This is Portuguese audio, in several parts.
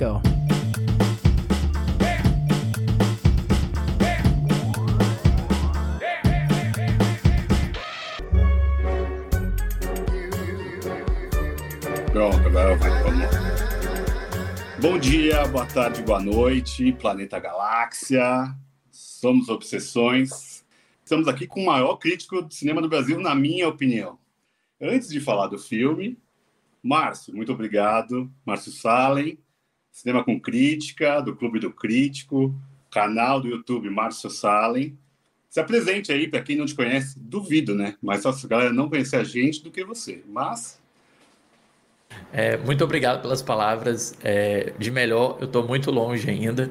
go. Pronto, agora vai. Vamos. Bom dia, boa tarde, boa noite, Planeta Galáxia. Somos Obsessões. Estamos aqui com o maior crítico de cinema do Brasil, na minha opinião. Antes de falar do filme, Márcio, muito obrigado. Márcio Salem, Cinema com Crítica, do Clube do Crítico, canal do YouTube Márcio Salem. Se apresente aí, para quem não te conhece, duvido, né? Mas só se a galera não conhecer a gente do que você. Mas é, muito obrigado pelas palavras. É, de melhor, eu estou muito longe ainda.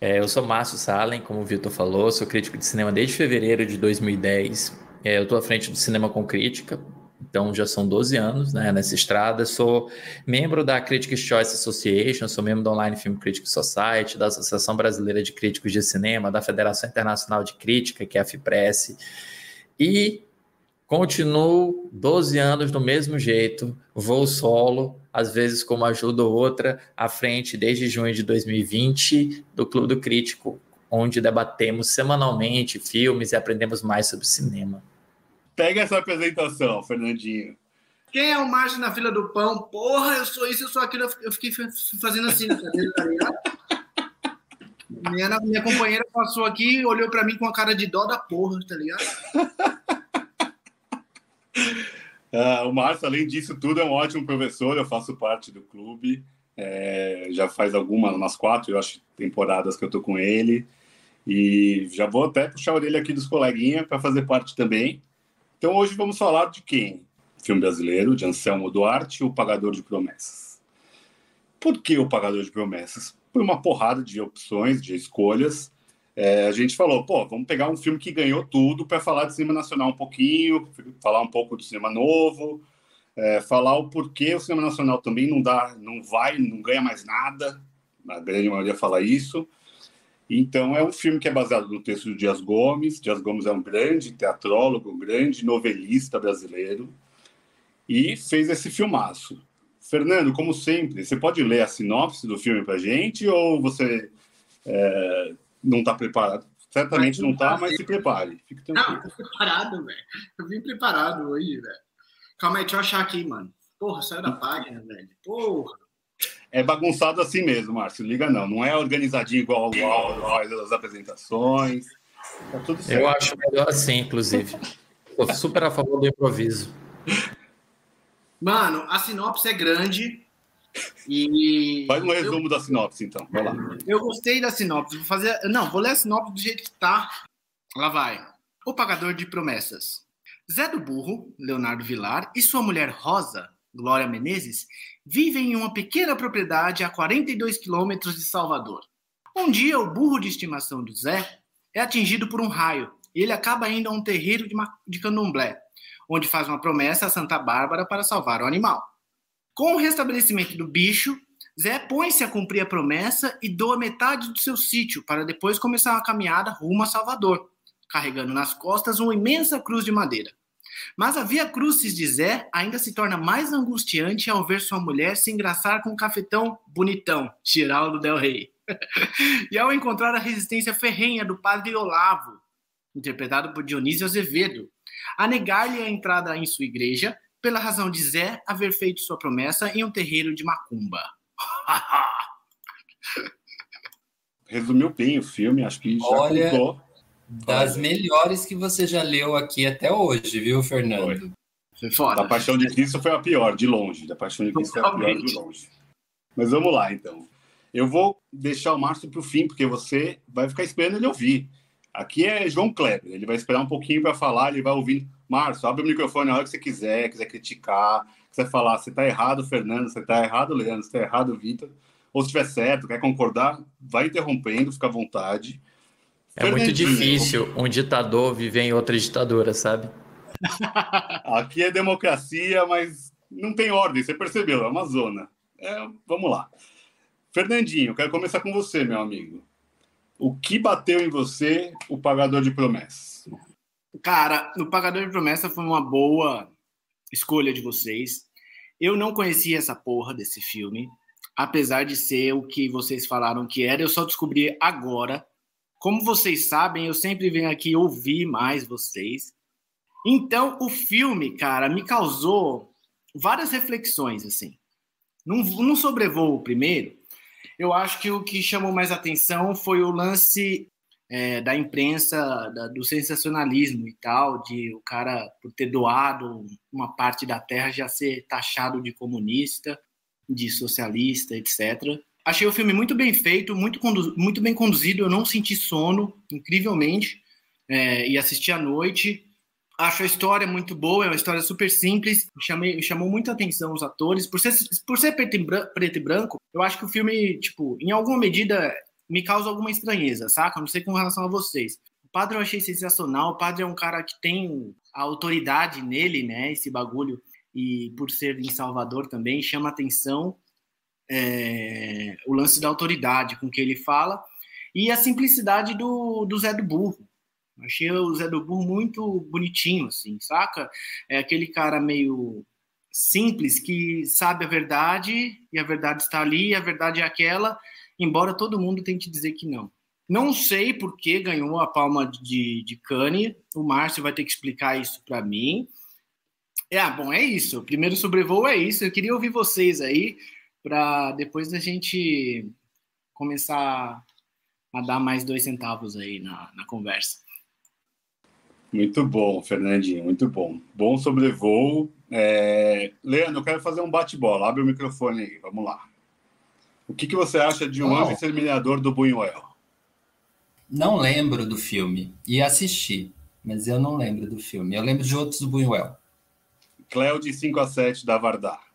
É, eu sou Márcio Salem, como o Vitor falou, sou crítico de cinema desde fevereiro de 2010. É, eu estou à frente do Cinema com Crítica, então já são 12 anos né, nessa estrada. Sou membro da Critics Choice Association, sou membro da Online Film Critics Society, da Associação Brasileira de Críticos de Cinema, da Federação Internacional de Crítica, que é a FIPRESS. E Continuo 12 anos do mesmo jeito, vou solo, às vezes com uma ajuda ou outra, à frente desde junho de 2020 do Clube do Crítico, onde debatemos semanalmente filmes e aprendemos mais sobre cinema. Pega essa apresentação, Fernandinho. Quem é o Márcio na fila do pão? Porra, eu sou isso, eu sou aquilo. Eu fiquei fazendo assim, tá ligado? Minha, minha companheira passou aqui, olhou para mim com a cara de dó da porra, tá ligado? Uh, o Márcio, além disso tudo, é um ótimo professor. Eu faço parte do clube. É, já faz algumas, umas quatro, eu acho, temporadas que eu tô com ele. E já vou até puxar a orelha aqui dos coleguinhas para fazer parte também. Então hoje vamos falar de quem? Filme brasileiro, de Anselmo Duarte, O Pagador de Promessas. Por que O Pagador de Promessas? Por uma porrada de opções, de escolhas é, a gente falou, pô, vamos pegar um filme que ganhou tudo para falar de cinema nacional um pouquinho, falar um pouco do cinema novo, é, falar o porquê o cinema nacional também não dá, não vai, não ganha mais nada. A grande maioria fala isso. Então é um filme que é baseado no texto do Dias Gomes. Dias Gomes é um grande teatrólogo, um grande novelista brasileiro e fez esse filmaço. Fernando, como sempre, você pode ler a sinopse do filme para gente ou você é, não está preparado. Certamente não está, mas se prepare. Fique não, tô preparado, velho. Eu vim preparado hoje, velho. Calma aí, deixa eu achar aqui, mano. Porra, saiu da página, velho. Porra. É bagunçado assim mesmo, Márcio. Liga não. Não é organizadinho igual, igual as apresentações. Tá tudo certo. Eu acho melhor assim, inclusive. Tô super a favor do improviso. Mano, a sinopse é grande. E Faz um resumo eu, da sinopse, então. Vai lá. Eu gostei da sinopse. Vou fazer. Não, vou ler a sinopse do jeito que tá. Lá vai. O pagador de promessas. Zé do Burro, Leonardo Vilar, e sua mulher Rosa, Glória Menezes, vivem em uma pequena propriedade a 42 quilômetros de Salvador. Um dia, o burro de estimação do Zé é atingido por um raio e ele acaba indo a um terreiro de, de candomblé, onde faz uma promessa a Santa Bárbara para salvar o animal. Com o restabelecimento do bicho, Zé põe-se a cumprir a promessa e doa metade do seu sítio para depois começar uma caminhada rumo a Salvador, carregando nas costas uma imensa cruz de madeira. Mas a via crucis de Zé ainda se torna mais angustiante ao ver sua mulher se engraçar com o cafetão bonitão, Giraldo Del Rey. e ao encontrar a resistência ferrenha do padre Olavo, interpretado por Dionísio Azevedo, a negar-lhe a entrada em sua igreja pela razão de Zé haver feito sua promessa em um terreiro de macumba. Resumiu bem o filme, acho que já Olha, contou. Das Olha. melhores que você já leu aqui até hoje, viu, Fernando? Foi. Foi foda. Da Paixão de Cristo foi a pior, de longe. Da Paixão de Cristo foi a pior de longe. Mas vamos lá, então. Eu vou deixar o Márcio para o fim, porque você vai ficar esperando ele ouvir. Aqui é João Kleber, ele vai esperar um pouquinho para falar, ele vai ouvir. Márcio, abre o microfone a hora que você quiser, quiser criticar, quiser falar, você está errado, Fernando, você está errado, Leandro, você está errado, Vitor. Ou se estiver certo, quer concordar, vai interrompendo, fica à vontade. É muito difícil um ditador viver em outra ditadura, sabe? Aqui é democracia, mas não tem ordem, você percebeu, é uma zona. É, vamos lá. Fernandinho, quero começar com você, meu amigo. O que bateu em você o pagador de promessas? Cara, o pagador de promessa foi uma boa escolha de vocês. Eu não conhecia essa porra desse filme. apesar de ser o que vocês falaram que era, eu só descobri agora. Como vocês sabem, eu sempre venho aqui ouvir mais vocês. Então, o filme, cara, me causou várias reflexões, assim. Num, num sobrevoo primeiro, eu acho que o que chamou mais atenção foi o lance é, da imprensa, da, do sensacionalismo e tal, de o cara, por ter doado uma parte da terra, já ser taxado de comunista, de socialista, etc. Achei o filme muito bem feito, muito, muito bem conduzido, eu não senti sono, incrivelmente, é, e assisti à noite. Acho a história muito boa, é uma história super simples. Chamei, chamou muita atenção os atores. Por ser, por ser preto, e branco, preto e branco, eu acho que o filme, tipo, em alguma medida, me causa alguma estranheza, saca? Não sei com relação a vocês. O padre eu achei sensacional. O padre é um cara que tem a autoridade nele, né? Esse bagulho. E por ser em Salvador também, chama atenção é, o lance da autoridade com que ele fala. E a simplicidade do, do Zé do Burro Achei o Zé do Burro muito bonitinho, assim, saca? É aquele cara meio simples que sabe a verdade e a verdade está ali, e a verdade é aquela, embora todo mundo tente dizer que não. Não sei por que ganhou a palma de, de. O Márcio vai ter que explicar isso para mim. É, ah, bom, é isso. O primeiro sobrevoo é isso. Eu queria ouvir vocês aí para depois a gente começar a dar mais dois centavos aí na, na conversa. Muito bom, Fernandinho, muito bom. Bom sobrevoo. É... Leandro, eu quero fazer um bate-bola. Abre o microfone aí, vamos lá. O que, que você acha de um oh. anjo exterminador do Buñuel? Não lembro do filme. E assisti, mas eu não lembro do filme. Eu lembro de outros do Buñuel. Cléo de 5 a 7 da Vardar.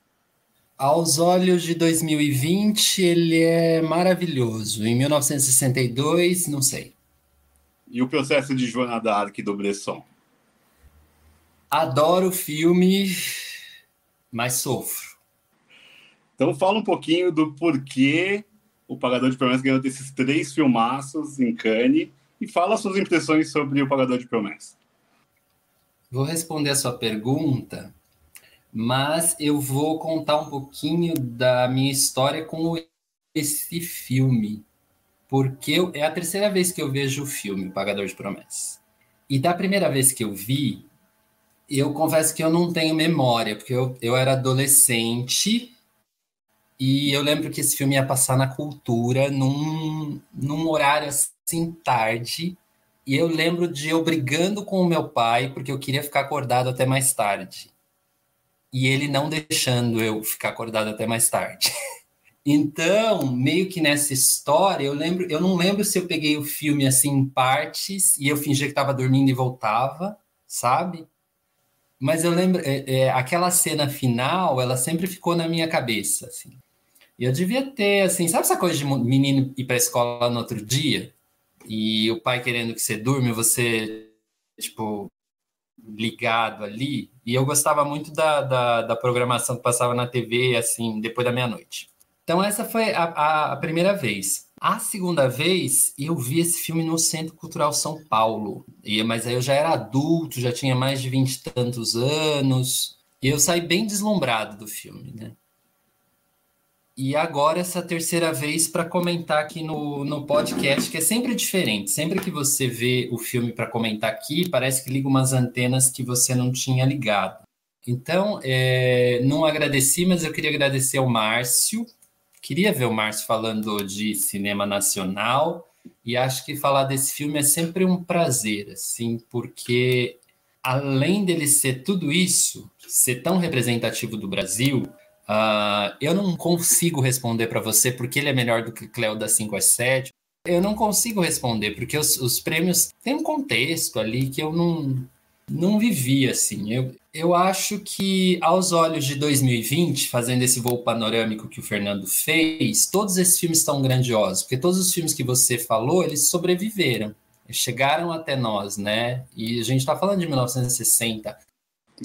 Aos olhos de 2020, ele é maravilhoso. Em 1962, não sei. E o processo de Joana d'Arc do Bresson? Adoro o filme, mas sofro. Então fala um pouquinho do porquê o Pagador de Promessas ganhou desses três filmaços em Cannes e fala suas impressões sobre o Pagador de Promessas. Vou responder a sua pergunta, mas eu vou contar um pouquinho da minha história com esse filme porque eu, é a terceira vez que eu vejo o filme Pagador de Promessas. E da primeira vez que eu vi, eu confesso que eu não tenho memória, porque eu, eu era adolescente e eu lembro que esse filme ia passar na cultura num, num horário assim tarde. E eu lembro de eu brigando com o meu pai porque eu queria ficar acordado até mais tarde. E ele não deixando eu ficar acordado até mais tarde. Então, meio que nessa história, eu lembro, eu não lembro se eu peguei o filme assim em partes e eu fingia que estava dormindo e voltava, sabe? Mas eu lembro, é, é, aquela cena final, ela sempre ficou na minha cabeça, assim. E eu devia ter, assim, sabe essa coisa de menino ir para escola no outro dia e o pai querendo que você durma você, tipo, ligado ali? E eu gostava muito da, da, da programação que passava na TV, assim, depois da meia-noite. Então, essa foi a, a, a, primeira vez. A segunda vez, eu vi esse filme no Centro Cultural São Paulo. E, mas aí eu já era adulto, já tinha mais de vinte e tantos anos. E eu saí bem deslumbrado do filme, né? E agora essa terceira vez para comentar aqui no, no podcast, que é sempre diferente. Sempre que você vê o filme para comentar aqui, parece que liga umas antenas que você não tinha ligado. Então, é, não agradeci, mas eu queria agradecer ao Márcio, queria ver o Márcio falando de cinema nacional e acho que falar desse filme é sempre um prazer, assim, porque além dele ser tudo isso, ser tão representativo do Brasil, uh, eu não consigo responder para você porque ele é melhor do que Cléo da 5 às 7. Eu não consigo responder, porque os, os prêmios têm um contexto ali que eu não, não vivi assim. Eu, eu acho que, aos olhos de 2020, fazendo esse voo panorâmico que o Fernando fez, todos esses filmes estão grandiosos, porque todos os filmes que você falou, eles sobreviveram, chegaram até nós, né? E a gente está falando de 1960.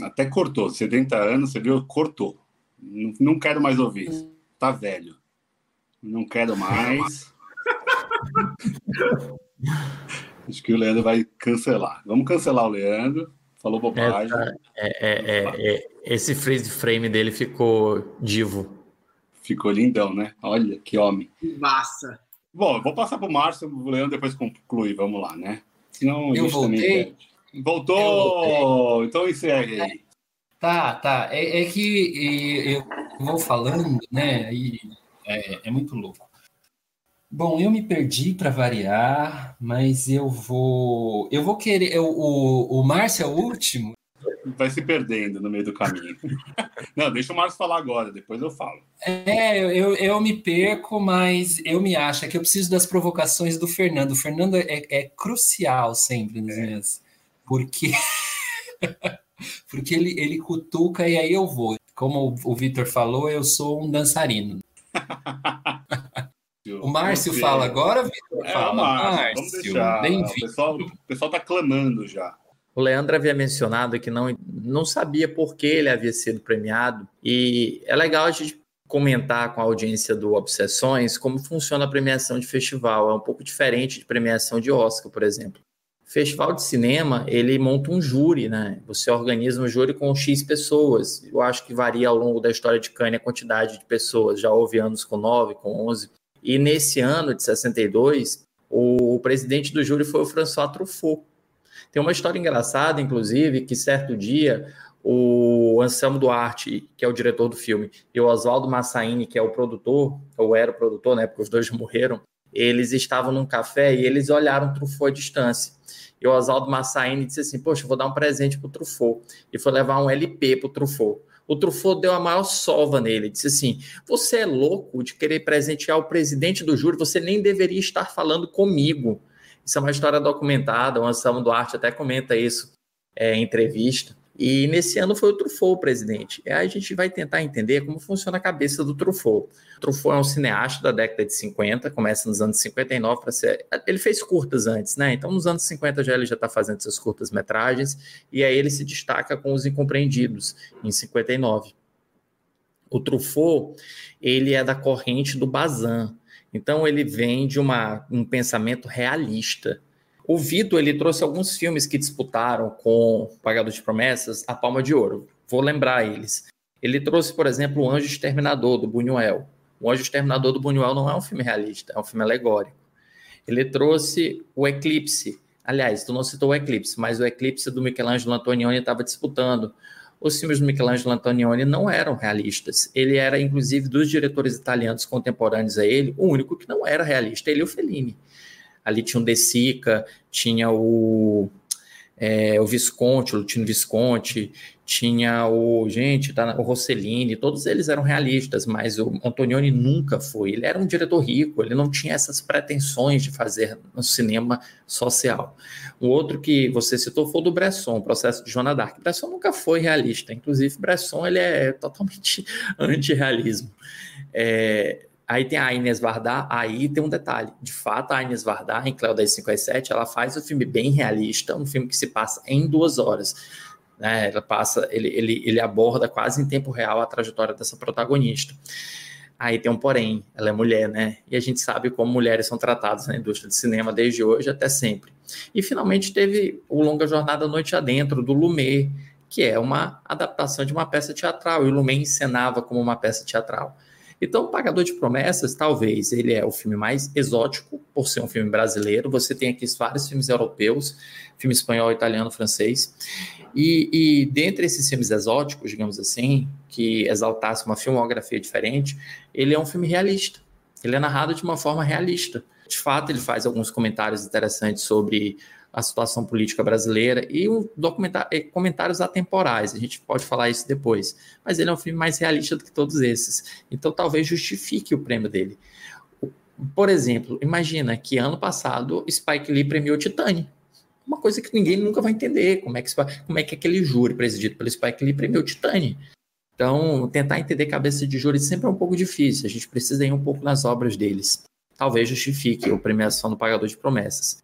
Até cortou, 70 anos, você viu? Cortou. Não, não quero mais ouvir. Tá velho. Não quero mais. Acho que o Leandro vai cancelar. Vamos cancelar o Leandro. Falou bobagem. É, é, é, é, esse freeze frame dele ficou divo. Ficou lindão, né? Olha que homem. Massa. Bom, eu vou passar para o Márcio, o Leandro depois conclui, vamos lá, né? Senão eu voltei. Voltou! Eu voltei. Então encerre aí. Tá, tá. É, é que eu vou falando, né? E é, é muito louco. Bom, eu me perdi para variar, mas eu vou. Eu vou querer. Eu, o, o Márcio é o último? Vai se perdendo no meio do caminho. Não, deixa o Márcio falar agora, depois eu falo. É, eu, eu me perco, mas eu me acho é que eu preciso das provocações do Fernando. O Fernando é, é crucial sempre nas é. minhas. Porque. porque ele, ele cutuca e aí eu vou. Como o, o Vitor falou, eu sou um dançarino. O Márcio fala agora, Vitor? É, fala, Márcio. Vamos deixar. O pessoal, o pessoal tá clamando já. O Leandro havia mencionado que não, não sabia por que ele havia sido premiado, e é legal a gente comentar com a audiência do Obsessões como funciona a premiação de festival. É um pouco diferente de premiação de Oscar, por exemplo. Festival de cinema, ele monta um júri, né? Você organiza um júri com X pessoas. Eu acho que varia ao longo da história de Cannes a quantidade de pessoas. Já houve anos com 9, com 11. E nesse ano de 62, o presidente do júri foi o François Truffaut. Tem uma história engraçada, inclusive, que certo dia o Anselmo Duarte, que é o diretor do filme, e o Oswaldo Massaini, que é o produtor, ou era o produtor, né, porque os dois morreram, eles estavam num café e eles olharam Truffaut à distância. E o Oswaldo Massaini disse assim, poxa, vou dar um presente para o Truffaut. E foi levar um LP para o Truffaut o Truffaut deu a maior sova nele. Disse assim: Você é louco de querer presentear o presidente do júri, você nem deveria estar falando comigo. Isso é uma história documentada, o Anselmo Duarte até comenta isso é, em entrevista. E nesse ano foi o Truffaut presidente. E aí a gente vai tentar entender como funciona a cabeça do Truffaut. O Truffaut é um cineasta da década de 50, começa nos anos 59 para ser. Ele fez curtas antes, né? Então nos anos 50 já ele já está fazendo suas curtas metragens e aí ele se destaca com Os Incompreendidos em 59. O Truffaut ele é da corrente do Bazin. Então ele vem de uma, um pensamento realista o Vitor ele trouxe alguns filmes que disputaram com Pagador de Promessas a Palma de Ouro. Vou lembrar eles. Ele trouxe, por exemplo, O Anjo Exterminador, do Buñuel. O Anjo Exterminador do Buñuel não é um filme realista, é um filme alegórico. Ele trouxe O Eclipse. Aliás, tu não citou o Eclipse, mas o Eclipse do Michelangelo Antonioni estava disputando. Os filmes do Michelangelo Antonioni não eram realistas. Ele era, inclusive, dos diretores italianos contemporâneos a ele, o único que não era realista, ele e o Fellini. Ali tinha o De Sica, tinha o, é, o Visconti, o Lutino Visconti, tinha o, gente, tá, o Rossellini, todos eles eram realistas, mas o Antonioni nunca foi. Ele era um diretor rico, ele não tinha essas pretensões de fazer um cinema social. O outro que você citou foi o do Bresson, o processo de Joana d'Arc. Bresson nunca foi realista, inclusive Bresson ele é totalmente anti-realismo. É, Aí tem a Inês Vardar, aí tem um detalhe. De fato, a Inês Vardar, em Cléo das 5 às 7, ela faz um filme bem realista, um filme que se passa em duas horas. Né? Ela passa, ele, ele, ele aborda quase em tempo real a trajetória dessa protagonista. Aí tem um porém, ela é mulher, né? E a gente sabe como mulheres são tratadas na indústria de cinema desde hoje até sempre. E finalmente teve o Longa Jornada Noite Adentro, do Lumet, que é uma adaptação de uma peça teatral, e o Lumet encenava como uma peça teatral. Então, Pagador de Promessas, talvez ele é o filme mais exótico, por ser um filme brasileiro. Você tem aqui vários filmes europeus, filme espanhol, italiano, francês. E, e dentre esses filmes exóticos, digamos assim, que exaltasse uma filmografia diferente, ele é um filme realista. Ele é narrado de uma forma realista. De fato, ele faz alguns comentários interessantes sobre a situação política brasileira e um documentário, comentários atemporais. A gente pode falar isso depois. Mas ele é um filme mais realista do que todos esses. Então talvez justifique o prêmio dele. Por exemplo, imagina que ano passado Spike Lee premiou Titane. Uma coisa que ninguém nunca vai entender. Como é que, como é que aquele júri presidido pelo Spike Lee premiou Titane? Então, tentar entender cabeça de júri sempre é um pouco difícil. A gente precisa ir um pouco nas obras deles. Talvez justifique a premiação do Pagador de Promessas.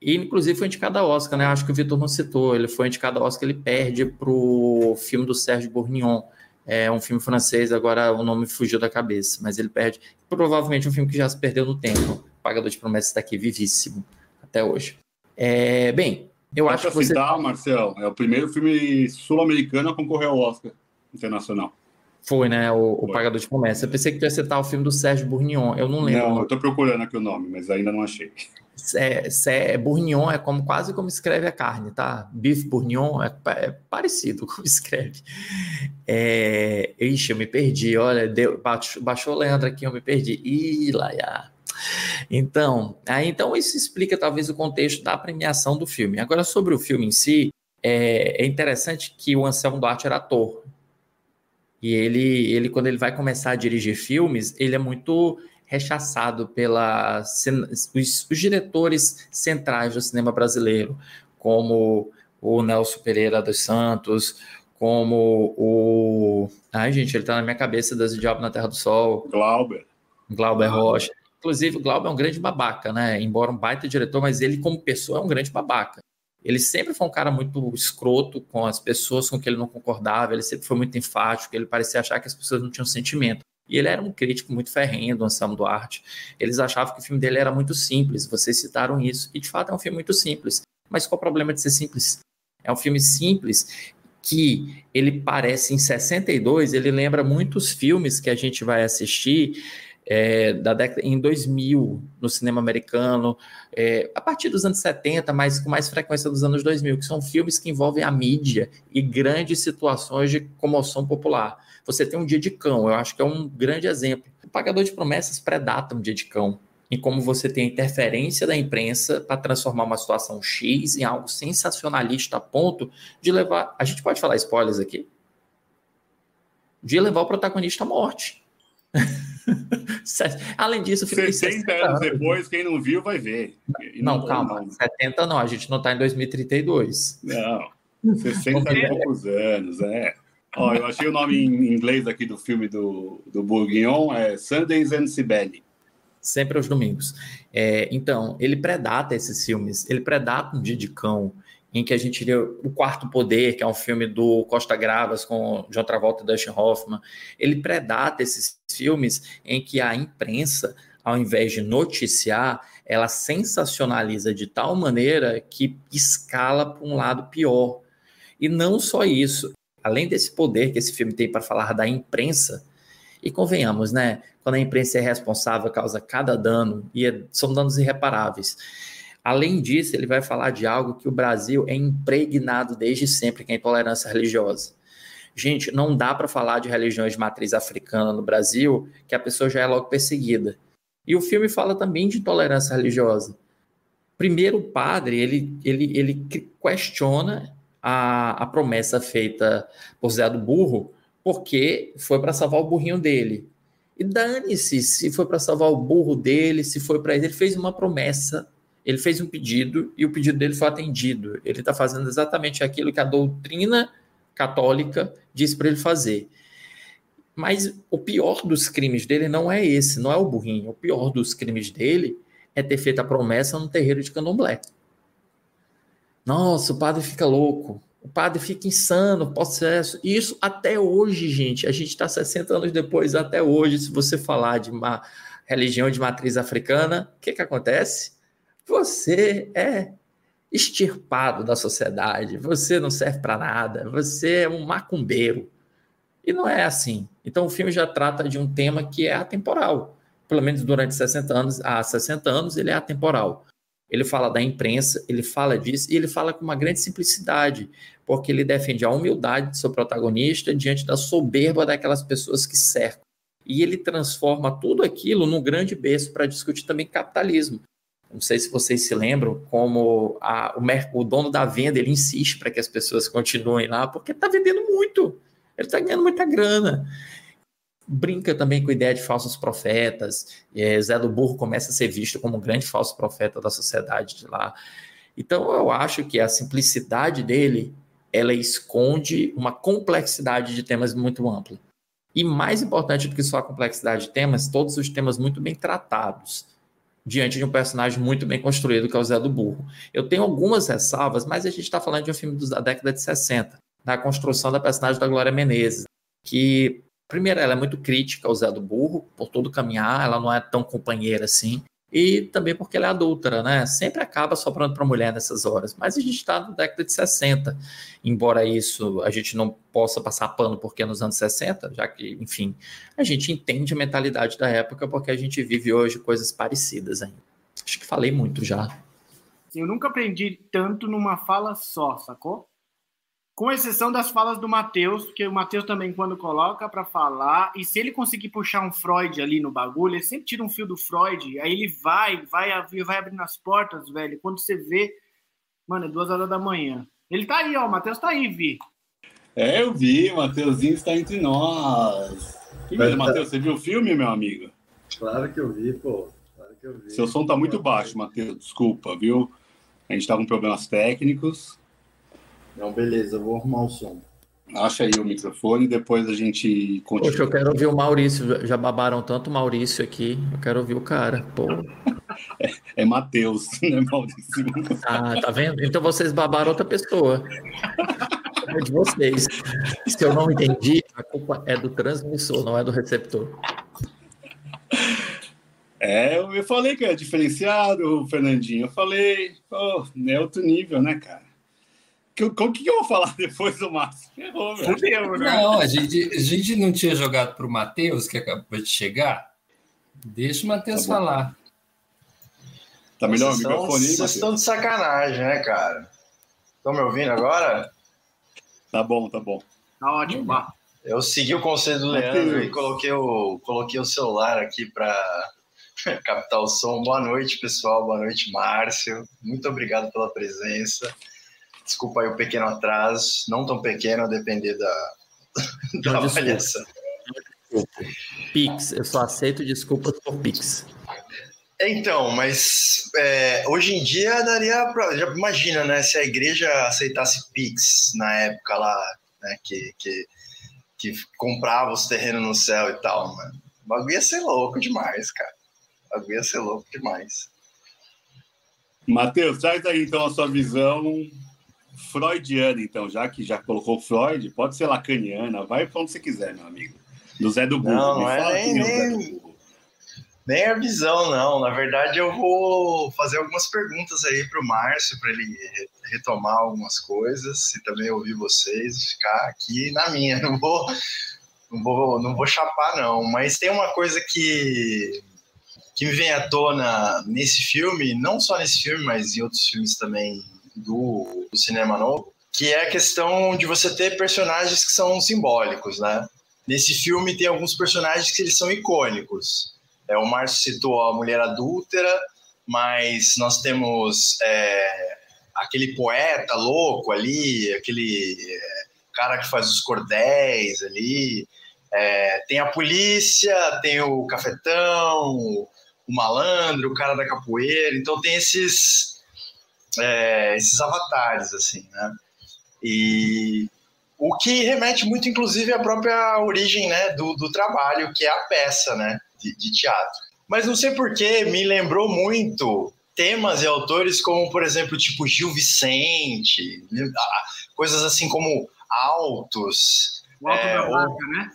E, inclusive, foi indicado a Oscar, né? Acho que o Vitor não citou. Ele foi indicado a Oscar, ele perde pro filme do Sérgio Bourgnon. É um filme francês, agora o nome fugiu da cabeça, mas ele perde. Provavelmente um filme que já se perdeu no tempo. O Pagador de Promessas está aqui vivíssimo até hoje. É, bem, eu acho que você. citar, Marcel, é o primeiro filme sul-americano a concorrer ao Oscar internacional. Foi, né? O, o Pagador de Promessa. Eu pensei que tu ia citar o filme do Sérgio Bourignon. Eu não lembro. Não, eu tô procurando aqui o nome, mas ainda não achei. É, é, é como quase como escreve a carne, tá? Bife bourguignon é, é parecido como escreve. É, ixi, eu me perdi, olha, deu, baixou, baixou o Leandro aqui, eu me perdi. Ih, laia. Então, aí, então isso explica talvez o contexto da premiação do filme. Agora, sobre o filme em si, é, é interessante que o Anselmo Duarte era ator. E ele, ele, quando ele vai começar a dirigir filmes, ele é muito rechaçado pelos os, os diretores centrais do cinema brasileiro, como o Nelson Pereira dos Santos, como o. Ai, gente, ele tá na minha cabeça das Diabo na Terra do Sol. Glauber. Glauber Rocha. Inclusive, o Glauber é um grande babaca, né? Embora um baita diretor, mas ele, como pessoa, é um grande babaca. Ele sempre foi um cara muito escroto com as pessoas com que ele não concordava, ele sempre foi muito enfático, ele parecia achar que as pessoas não tinham sentimento. E ele era um crítico muito ferrenho do Anselmo Duarte. Eles achavam que o filme dele era muito simples, vocês citaram isso. E de fato é um filme muito simples. Mas qual o problema de ser simples? É um filme simples que ele parece em 62, ele lembra muitos filmes que a gente vai assistir é, da década em 2000 no cinema americano, é, a partir dos anos 70, mas com mais frequência dos anos 2000, que são filmes que envolvem a mídia e grandes situações de comoção popular. Você tem um dia de cão, eu acho que é um grande exemplo. O pagador de promessas predata um dia de cão, em como você tem a interferência da imprensa para transformar uma situação X em algo sensacionalista a ponto de levar. A gente pode falar spoilers aqui? De levar o protagonista à morte. Além disso, o filme 60 anos depois, quem não viu vai ver. Não, não, calma, não. 70 não, a gente não está em 2032. Não, 60 e poucos anos, é. Ó, eu achei o nome em inglês aqui do filme do, do Bourguignon, é Sundays and Cibele. Sempre aos domingos. É, então, ele predata esses filmes. Ele predata um dia de cão, em que a gente vê O Quarto Poder, que é um filme do Costa Gravas com John Travolta e Dustin Hoffman. Ele predata esses filmes em que a imprensa, ao invés de noticiar, ela sensacionaliza de tal maneira que escala para um lado pior. E não só isso, além desse poder que esse filme tem para falar da imprensa, e convenhamos, né? Quando a imprensa é responsável, causa cada dano, e é, são danos irreparáveis. Além disso, ele vai falar de algo que o Brasil é impregnado desde sempre, que é a intolerância religiosa. Gente, não dá para falar de religiões de matriz africana no Brasil que a pessoa já é logo perseguida. E o filme fala também de intolerância religiosa. Primeiro, o padre, ele, ele, ele questiona a, a promessa feita por Zé do Burro, porque foi para salvar o burrinho dele. E dane-se se foi para salvar o burro dele, se foi para ele. Ele fez uma promessa, ele fez um pedido e o pedido dele foi atendido. Ele está fazendo exatamente aquilo que a doutrina católica diz para ele fazer. Mas o pior dos crimes dele não é esse, não é o burrinho. O pior dos crimes dele é ter feito a promessa no terreiro de candomblé. Nossa, o padre fica louco. O padre fica insano, processo. Isso até hoje, gente. A gente está 60 anos depois, até hoje. Se você falar de uma religião de matriz africana, o que, que acontece? Você é extirpado da sociedade, você não serve para nada, você é um macumbeiro. E não é assim. Então o filme já trata de um tema que é atemporal. Pelo menos durante 60 anos, há 60 anos ele é atemporal. Ele fala da imprensa, ele fala disso, e ele fala com uma grande simplicidade, porque ele defende a humildade do seu protagonista diante da soberba daquelas pessoas que cercam. E ele transforma tudo aquilo num grande berço para discutir também capitalismo. Não sei se vocês se lembram como a, o, o, dono da venda ele insiste para que as pessoas continuem lá, porque está vendendo muito, ele está ganhando muita grana brinca também com a ideia de falsos profetas. É, Zé do Burro começa a ser visto como um grande falso profeta da sociedade de lá. Então eu acho que a simplicidade dele ela esconde uma complexidade de temas muito ampla. E mais importante do que só a complexidade de temas, todos os temas muito bem tratados diante de um personagem muito bem construído que é o Zé do Burro. Eu tenho algumas ressalvas, mas a gente está falando de um filme da década de 60, da construção da personagem da Glória Menezes, que Primeiro, ela é muito crítica ao Zé do Burro, por todo caminhar, ela não é tão companheira assim. E também porque ela é adúltera, né? Sempre acaba sobrando para mulher nessas horas. Mas a gente está na década de 60, embora isso a gente não possa passar pano porque é nos anos 60, já que, enfim, a gente entende a mentalidade da época porque a gente vive hoje coisas parecidas ainda. Acho que falei muito já. Eu nunca aprendi tanto numa fala só, sacou? Com exceção das falas do Matheus, porque o Matheus também, quando coloca para falar, e se ele conseguir puxar um Freud ali no bagulho, ele sempre tira um fio do Freud, aí ele vai, vai, vai abrindo as portas, velho. Quando você vê, mano, é duas horas da manhã. Ele tá aí, ó, o Matheus tá aí, Vi. É, eu vi, o Matheusinho está entre nós. Primeiro, Matheus, você viu o filme, meu amigo? Claro que eu vi, pô. Claro que eu vi. Seu som tá muito baixo, Matheus, desculpa, viu? A gente tá com problemas técnicos. Não, beleza, eu vou arrumar o som. Acha aí o microfone, depois a gente continua. Poxa, eu quero ouvir o Maurício. Já babaram tanto o Maurício aqui. Eu quero ouvir o cara. Pô. É, é Matheus, não é Maurício. Ah, tá vendo? Então vocês babaram outra pessoa. É de vocês. Se eu não entendi, a culpa é do transmissor, não é do receptor. É, eu falei que é diferenciado, Fernandinho. Eu falei, pô, é outro nível, né, cara? O que, que eu vou falar depois do Márcio? Ferrou, velho. né? Não, a gente, a gente não tinha jogado para o Matheus, que acabou de chegar. Deixa o Matheus tá falar. Tá melhor vocês o microfone aí, Vocês estão de sacanagem, né, cara? Estão me ouvindo agora? Tá bom, tá bom. Tá ótimo, vá. Eu segui o conselho do Leandro e coloquei o, coloquei o celular aqui para captar o som. Boa noite, pessoal. Boa noite, Márcio. Muito obrigado pela presença. Desculpa aí o pequeno atraso, não tão pequeno a depender da, da avaliação. Pix, eu só aceito desculpas por Pix. Então, mas é, hoje em dia daria pra. Já imagina, né? Se a igreja aceitasse Pix na época lá, né? Que, que, que comprava os terrenos no céu e tal, mano. O bagulho ia ser louco demais, cara. O bagulho ia ser louco demais. Matheus, traz aí então a sua visão freudiana, então, já que já colocou Freud, pode ser lacaniana, vai para onde você quiser, meu amigo. Do Zé do Burro. Não, não é nem, nem, nem a visão, não. Na verdade, eu vou fazer algumas perguntas aí para o Márcio, para ele retomar algumas coisas e também ouvir vocês, ficar aqui na minha. Não vou, não vou, não vou chapar, não. Mas tem uma coisa que que me vem à tona nesse filme, não só nesse filme, mas em outros filmes também do, do cinema novo, que é a questão de você ter personagens que são simbólicos, né? Nesse filme tem alguns personagens que eles são icônicos. É, o Márcio citou a mulher adúltera, mas nós temos é, aquele poeta louco ali, aquele é, cara que faz os cordéis ali. É, tem a polícia, tem o cafetão, o malandro, o cara da capoeira. Então tem esses é, esses avatares, assim, né? E o que remete muito, inclusive, à própria origem né, do, do trabalho, que é a peça né, de, de teatro. Mas não sei porquê, me lembrou muito temas e autores como, por exemplo, tipo Gil Vicente, né, coisas assim como Altos. O Alto é, da Vaca, né?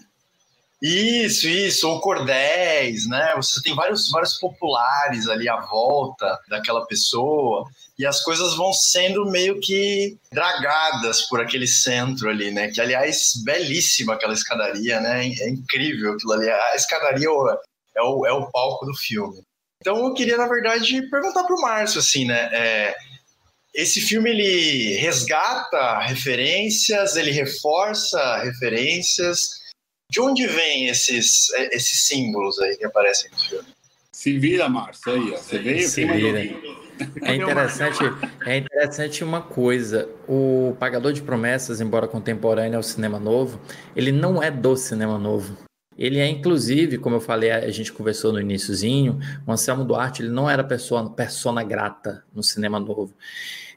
Isso, isso, ou cordéis, né? Você tem vários, vários populares ali à volta daquela pessoa e as coisas vão sendo meio que dragadas por aquele centro ali, né? Que, aliás, belíssima aquela escadaria, né? É incrível aquilo ali. A escadaria é o, é o palco do filme. Então, eu queria, na verdade, perguntar para o Márcio, assim, né? É, esse filme, ele resgata referências, ele reforça referências. De onde vêm esses, esses símbolos aí que aparecem no filme? Se vira, Márcio, aí, ó. Você veio, Se vira. É interessante, é interessante uma coisa. O Pagador de Promessas, embora contemporâneo ao cinema novo, ele não é do cinema novo. Ele é, inclusive, como eu falei, a gente conversou no iníciozinho, o Anselmo Duarte ele não era persona, persona grata no cinema novo.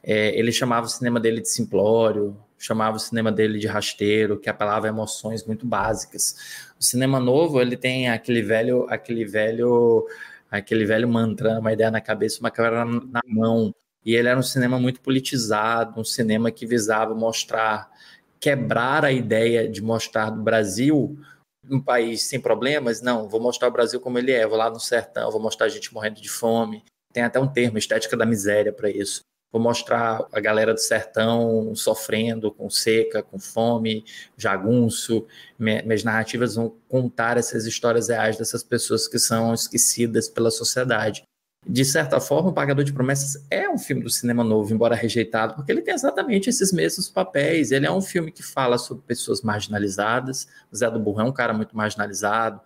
É, ele chamava o cinema dele de simplório, chamava o cinema dele de rasteiro, que apelava a emoções muito básicas. O cinema novo ele tem aquele velho, aquele velho aquele velho mantra, uma ideia na cabeça, uma câmera na mão. E ele era um cinema muito politizado, um cinema que visava mostrar, quebrar a ideia de mostrar do Brasil um país sem problemas, não, vou mostrar o Brasil como ele é, vou lá no sertão, vou mostrar a gente morrendo de fome. Tem até um termo, estética da miséria, para isso. Vou mostrar a galera do sertão sofrendo com seca, com fome, jagunço. Minhas narrativas vão contar essas histórias reais dessas pessoas que são esquecidas pela sociedade de certa forma, O Pagador de Promessas é um filme do cinema novo, embora rejeitado, porque ele tem exatamente esses mesmos papéis. Ele é um filme que fala sobre pessoas marginalizadas. O Zé do Burro é um cara muito marginalizado,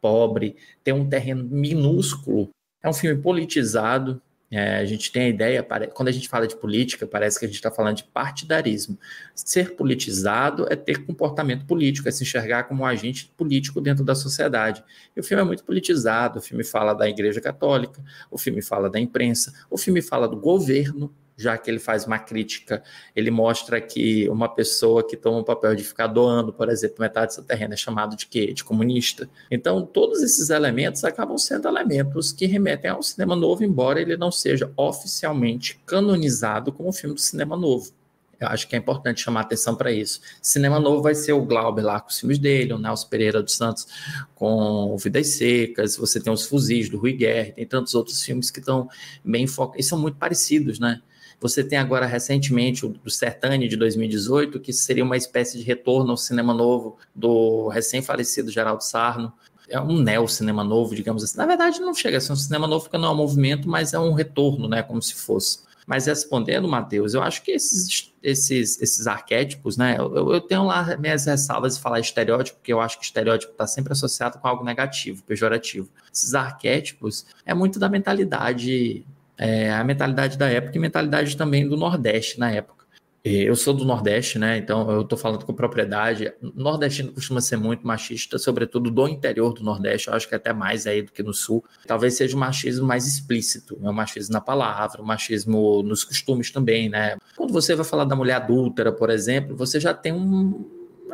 pobre, tem um terreno minúsculo. É um filme politizado, é, a gente tem a ideia, quando a gente fala de política, parece que a gente está falando de partidarismo. Ser politizado é ter comportamento político, é se enxergar como um agente político dentro da sociedade. E o filme é muito politizado, o filme fala da Igreja Católica, o filme fala da imprensa, o filme fala do governo, já que ele faz uma crítica, ele mostra que uma pessoa que toma o papel de ficar doando, por exemplo, metade do seu terreno é chamado de quê? De comunista. Então, todos esses elementos acabam sendo elementos que remetem ao cinema novo, embora ele não seja oficialmente canonizado como filme do cinema novo. Eu acho que é importante chamar atenção para isso. Cinema novo vai ser o Glauber lá com os filmes dele, o Nelson Pereira dos Santos com Vidas Secas, você tem os Fuzis do Rui Guerra, tem tantos outros filmes que estão bem focados, e são muito parecidos, né? Você tem agora recentemente o do Sertane de 2018, que seria uma espécie de retorno ao cinema novo do recém-falecido Geraldo Sarno. É um neo-cinema novo, digamos assim. Na verdade, não chega a ser um cinema novo, porque não é um movimento, mas é um retorno, né? Como se fosse. Mas respondendo, Matheus, eu acho que esses, esses, esses arquétipos, né? Eu, eu tenho lá minhas ressalvas de falar estereótipo, porque eu acho que estereótipo está sempre associado com algo negativo, pejorativo. Esses arquétipos é muito da mentalidade é, a mentalidade da época e mentalidade também do Nordeste na época. Eu sou do Nordeste, né? Então eu estou falando com propriedade. O nordestino costuma ser muito machista, sobretudo do interior do Nordeste. Eu acho que até mais aí do que no Sul. Talvez seja o machismo mais explícito, é o machismo na palavra, o machismo nos costumes também, né? Quando você vai falar da mulher adúltera, por exemplo, você já tem um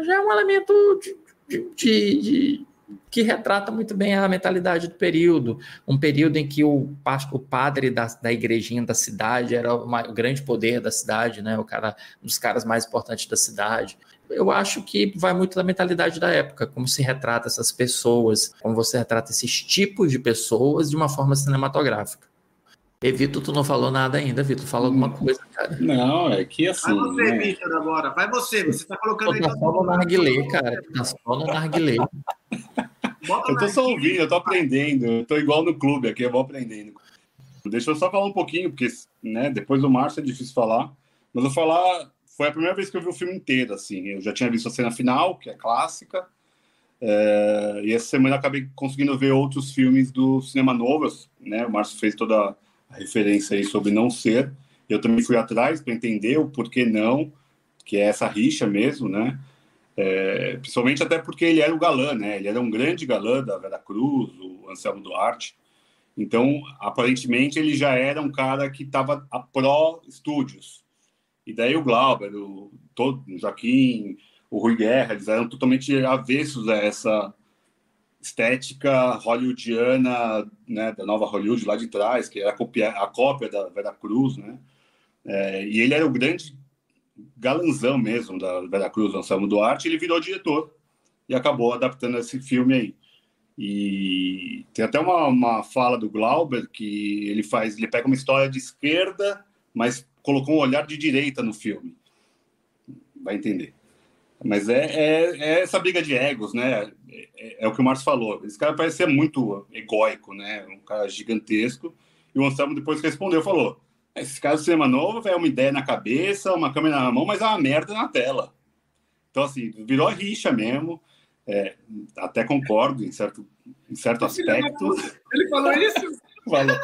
já é um elemento de, de, de que retrata muito bem a mentalidade do período, um período em que o, o padre da, da igrejinha da cidade era o, o grande poder da cidade, né? O cara, um dos caras mais importantes da cidade. Eu acho que vai muito da mentalidade da época, como se retrata essas pessoas, como você retrata esses tipos de pessoas de uma forma cinematográfica. E Vitor, tu não falou nada ainda, Vitor. Fala alguma coisa, cara. Não, é que assim. Vai você, né? Vitor, agora. Vai você. Você tá colocando aí. Tá só no narguilé, cara. Tá só no narguilé. eu tô só ouvindo, eu tô aprendendo. Eu tô igual no clube aqui, eu vou aprendendo. Deixa eu só falar um pouquinho, porque né, depois do Márcio é difícil falar. Mas eu vou falar. Foi a primeira vez que eu vi o filme inteiro, assim. Eu já tinha visto a cena final, que é clássica. É, e essa semana acabei conseguindo ver outros filmes do cinema novo, né? O Márcio fez toda referência aí sobre não ser. Eu também fui atrás para entender o porquê não, que é essa rixa mesmo, né? É, principalmente até porque ele era o galã, né? Ele era um grande galã da Vera Cruz, o Anselmo Duarte. Então, aparentemente, ele já era um cara que estava a pró estúdios. E daí o Glauber, o, todo, o Joaquim, o Rui Guerra, eles eram totalmente avessos a essa estética hollywoodiana, né, da nova Hollywood lá de trás, que era a cópia, a cópia da Vera Cruz, né? É, e ele era o grande galanzão mesmo da Vera Cruz, Anselmo Duarte, ele virou diretor e acabou adaptando esse filme aí. E tem até uma, uma fala do Glauber que ele faz, ele pega uma história de esquerda, mas colocou um olhar de direita no filme. Vai entender. Mas é, é, é, essa briga de egos, né? É, é, o que o Márcio falou. Esse cara parece ser muito egóico, né? Um cara gigantesco. E o Anselmo depois respondeu, falou: esse cara do cinema novo é uma ideia na cabeça, uma câmera na mão, mas é uma merda na tela. Então, assim, virou rixa mesmo. É, até concordo em certo, em certo aspecto. Ele falou isso? falou.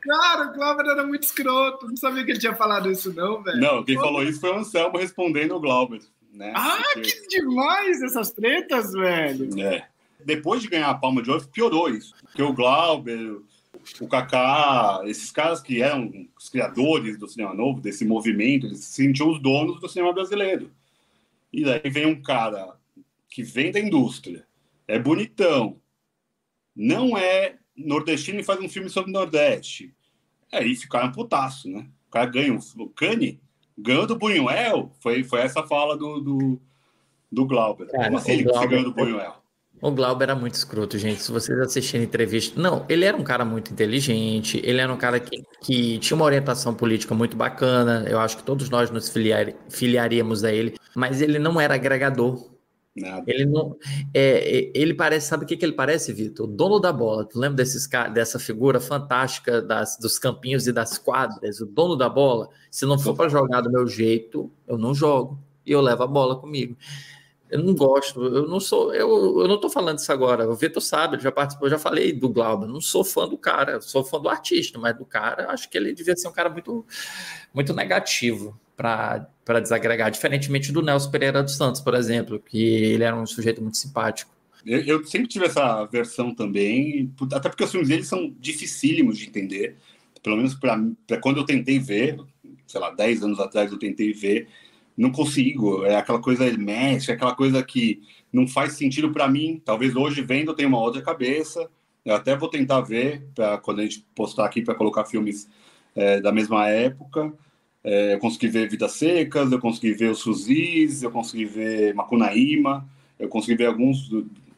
Cara, o Cláudio era muito escroto. Não sabia que ele tinha falado isso, não, velho. Não, quem Pô. falou isso foi o Anselmo respondendo o Glauber. Né? Ah, Porque... que demais essas tretas, velho. É. Depois de ganhar a palma de ouro, piorou isso. Porque o Glauber, o Kaká, esses caras que eram os criadores do cinema novo, desse movimento, eles se sentiam os donos do cinema brasileiro. E daí vem um cara que vem da indústria, é bonitão, não é nordestino e faz um filme sobre o Nordeste. Aí ficaram putaço, né? O cara ganha o Cane, ganhou do Buñuel, foi, foi essa fala do, do, do Glauber. Cara, Como assim ele Glauber, ganhou do Buñuel? O Glauber era muito escroto, gente. Se vocês assistirem entrevista. Não, ele era um cara muito inteligente, ele era um cara que, que tinha uma orientação política muito bacana. Eu acho que todos nós nos filiar, filiaríamos a ele, mas ele não era agregador. Nada. Ele não. É, é ele parece, sabe o que, que ele parece, Vitor? O dono da bola. Tu lembra desses, dessa figura fantástica das, dos campinhos e das quadras? O dono da bola. Se não for para jogar do meu jeito, eu não jogo. E eu levo a bola comigo. Eu não gosto, eu não sou, eu, eu não estou falando isso agora. O Vitor sabe, ele já participou, eu já falei do Glauber. Não sou fã do cara, sou fã do artista, mas do cara, acho que ele devia ser um cara muito, muito negativo para desagregar, diferentemente do Nelson Pereira dos Santos, por exemplo, que ele era um sujeito muito simpático. Eu, eu sempre tive essa versão também, até porque os filmes dele são dificílimos de entender, pelo menos para quando eu tentei ver, sei lá, 10 anos atrás eu tentei ver não consigo. É aquela coisa hermética, aquela coisa que não faz sentido para mim. Talvez hoje vendo eu tenha uma outra cabeça. Eu até vou tentar ver para quando a gente postar aqui para colocar filmes é, da mesma época. É, eu consegui ver Vidas Secas, eu consegui ver Os Fuzis, eu consegui ver Macunaíma, eu consegui ver alguns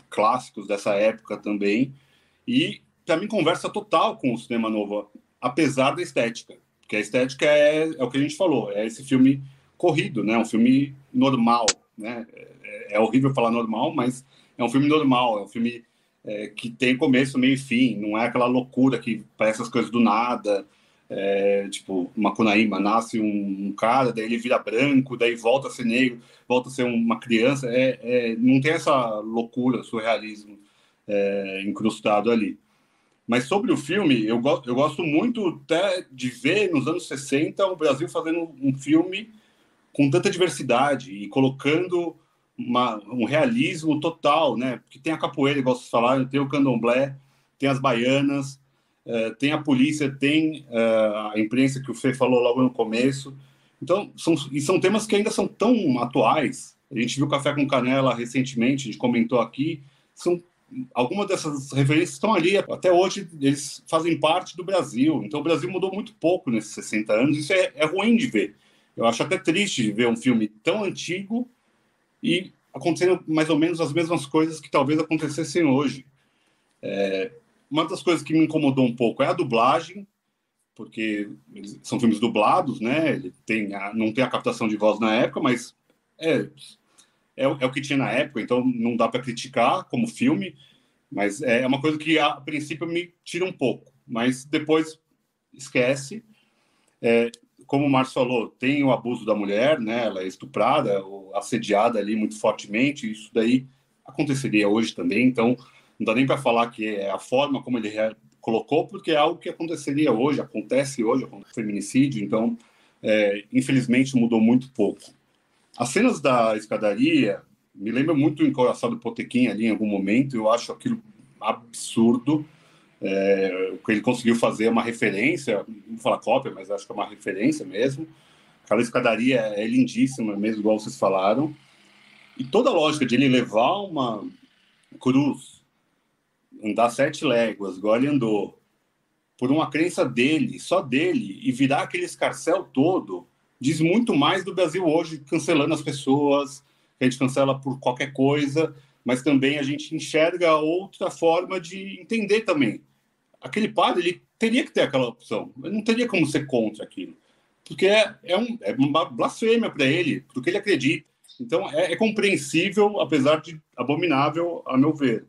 clássicos dessa época também. E para mim conversa total com o cinema novo, apesar da estética. Porque a estética é, é o que a gente falou, é esse filme corrido, né? Um filme normal, né? É, é horrível falar normal, mas é um filme normal, é um filme é, que tem começo, meio e fim, não é aquela loucura que parece as coisas do nada. É, tipo, Macunaíma, nasce um, um, cara, daí ele vira branco, daí volta a ser negro, volta a ser uma criança. É, é não tem essa loucura, surrealismo é, incrustado ali. Mas sobre o filme, eu, go eu gosto muito até de ver nos anos 60 o Brasil fazendo um filme com tanta diversidade e colocando uma, um realismo total, né? Porque tem a capoeira, igual vocês falaram, tem o candomblé, tem as baianas, uh, tem a polícia, tem uh, a imprensa que o Fê falou logo no começo. Então, são, e são temas que ainda são tão atuais. A gente viu Café com Canela recentemente, a gente comentou aqui. São algumas dessas referências estão ali até hoje eles fazem parte do Brasil então o Brasil mudou muito pouco nesses 60 anos isso é, é ruim de ver eu acho até triste de ver um filme tão antigo e acontecendo mais ou menos as mesmas coisas que talvez acontecessem hoje. É, uma das coisas que me incomodou um pouco é a dublagem, porque são filmes dublados, né? Ele tem a, não tem a captação de voz na época, mas é, é, é o que tinha na época, então não dá para criticar como filme, mas é uma coisa que a princípio me tira um pouco, mas depois esquece. É, como o Márcio falou, tem o abuso da mulher, né? Ela é estuprada assediada ali muito fortemente. Isso daí aconteceria hoje também. Então, não dá nem para falar que é a forma como ele colocou, porque é algo que aconteceria hoje, acontece hoje, com feminicídio. Então, é, infelizmente, mudou muito pouco. As cenas da escadaria me lembram muito o encoraçado Potequim ali em algum momento. Eu acho aquilo absurdo é, o que ele conseguiu fazer é uma referência, não vou falar cópia, mas acho que é uma referência mesmo. Aquela escadaria é lindíssima, mesmo igual vocês falaram. E toda a lógica de ele levar uma cruz, andar sete léguas, igual ele andou, por uma crença dele, só dele, e virar aquele escarcel todo, diz muito mais do Brasil hoje, cancelando as pessoas, a gente cancela por qualquer coisa, mas também a gente enxerga outra forma de entender também aquele padre ele teria que ter aquela opção. Ele não teria como ser contra aquilo. Porque é, é, um, é uma blasfêmia para ele, porque ele acredita. Então é, é, compreensível, apesar de abominável, a meu ver.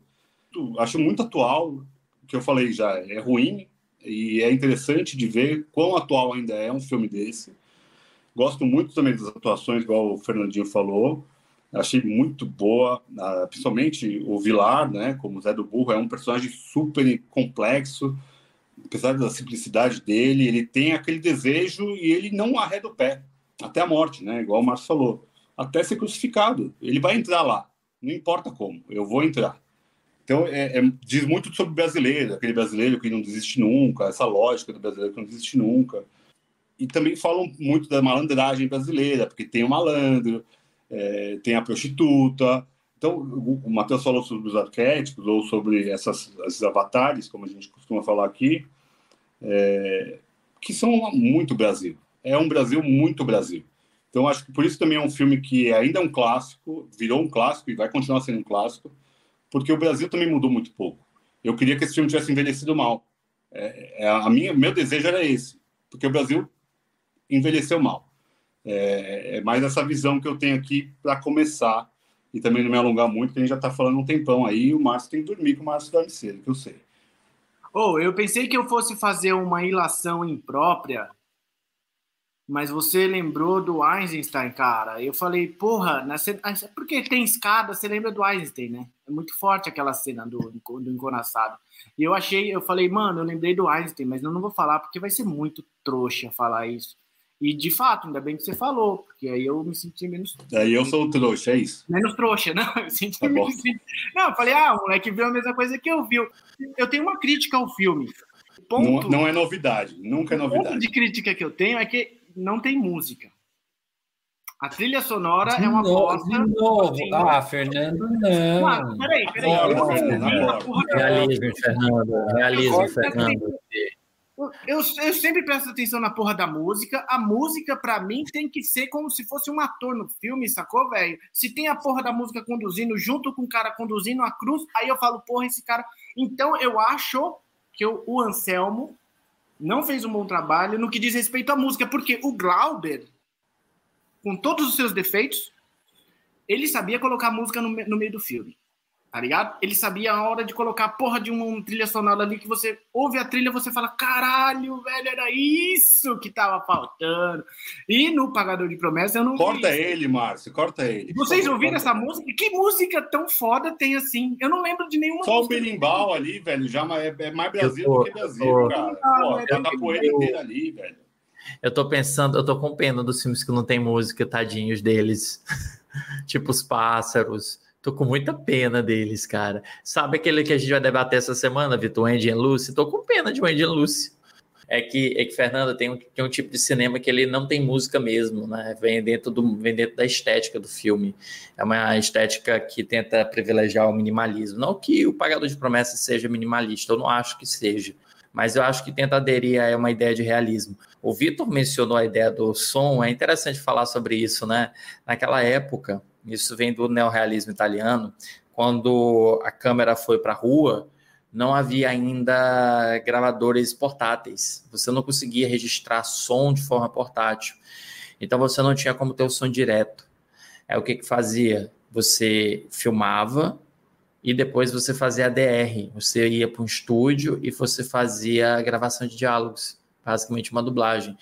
Acho muito atual, o que eu falei já é ruim, e é interessante de ver quão atual ainda é um filme desse. Gosto muito também das atuações, igual o Fernandinho falou. Achei muito boa, uh, principalmente o Vilar, né, como Zé do Burro, é um personagem super complexo, apesar da simplicidade dele, ele tem aquele desejo e ele não arreda o pé, até a morte, né, igual o Márcio falou, até ser crucificado. Ele vai entrar lá, não importa como, eu vou entrar. Então, é, é, diz muito sobre o brasileiro, aquele brasileiro que não desiste nunca, essa lógica do brasileiro que não desiste nunca. E também falam muito da malandragem brasileira, porque tem o malandro, é, tem a prostituta. Então, o, Matheus falou sobre os arquétipos ou sobre essas, esses avatares, como a gente costuma falar aqui, é, que são muito Brasil. É um Brasil muito Brasil. Então, acho que por isso também é um filme que ainda é um clássico, virou um clássico e vai continuar sendo um clássico, porque o Brasil também mudou muito pouco. Eu queria que esse filme tivesse envelhecido mal. É, é, a minha, meu desejo era esse, porque o Brasil envelheceu mal. É, é mais essa visão que eu tenho aqui para começar e também não me alongar muito, porque a gente já está falando um tempão aí o Márcio tem que dormir, que o Márcio dorme cedo, que eu sei. Oh, eu pensei que eu fosse fazer uma ilação imprópria mas você lembrou do Einstein, cara. Eu falei, porra, na cena... porque tem escada, você lembra do Einstein, né? É muito forte aquela cena do, do. E eu achei, eu falei, mano, eu lembrei do Einstein, mas eu não vou falar porque vai ser muito trouxa falar isso. E de fato, ainda bem que você falou, porque aí eu me senti menos. Aí eu sou o trouxa, é isso? Menos trouxa, não. Eu senti, tá me senti... Não, eu falei, ah, o moleque viu a mesma coisa que eu vi. Eu tenho uma crítica ao filme. Ponto, não, não é novidade, nunca é novidade. O ponto de crítica que eu tenho é que não tem música. A trilha sonora de é uma bosta. De novo. Assim, ah, Fernando, não. Ah, peraí, peraí. Realismo, Fernando. Realismo, Fernando. Eu, eu sempre presto atenção na porra da música. A música, para mim, tem que ser como se fosse um ator no filme, sacou, velho? Se tem a porra da música conduzindo junto com o cara conduzindo a cruz, aí eu falo, porra, esse cara. Então eu acho que eu, o Anselmo não fez um bom trabalho no que diz respeito à música, porque o Glauber, com todos os seus defeitos, ele sabia colocar música no, no meio do filme tá ligado? Ele sabia a hora de colocar a porra de uma trilha sonora ali que você ouve a trilha você fala, caralho, velho, era isso que tava faltando. E no Pagador de Promessas eu não Corta vi ele, Márcio, corta ele. Vocês ouviram essa música? Que música tão foda tem assim? Eu não lembro de nenhuma Só música. o berimbau ali, velho, já é, é mais Brasil tô, do que Brasil, tô, cara. Ah, Pô, é tá poeira inteira ali, velho. Eu tô pensando, eu tô com pena dos filmes que não tem música, tadinhos deles. tipo os pássaros, Tô com muita pena deles, cara. Sabe aquele que a gente vai debater essa semana, Vitor, Andy and Lucy? Tô com pena de Andy and Lucy. É que, é que Fernanda tem um, tem um tipo de cinema que ele não tem música mesmo, né? Vem dentro, do, vem dentro da estética do filme. É uma estética que tenta privilegiar o minimalismo. Não que o Pagador de Promessas seja minimalista, eu não acho que seja. Mas eu acho que tenta aderir a uma ideia de realismo. O Vitor mencionou a ideia do som, é interessante falar sobre isso, né? Naquela época, isso vem do neorrealismo italiano, quando a câmera foi para a rua, não havia ainda gravadores portáteis. Você não conseguia registrar som de forma portátil. Então você não tinha como ter o som direto. É o que que fazia? Você filmava e depois você fazia ADR. Você ia para um estúdio e você fazia a gravação de diálogos, basicamente uma dublagem.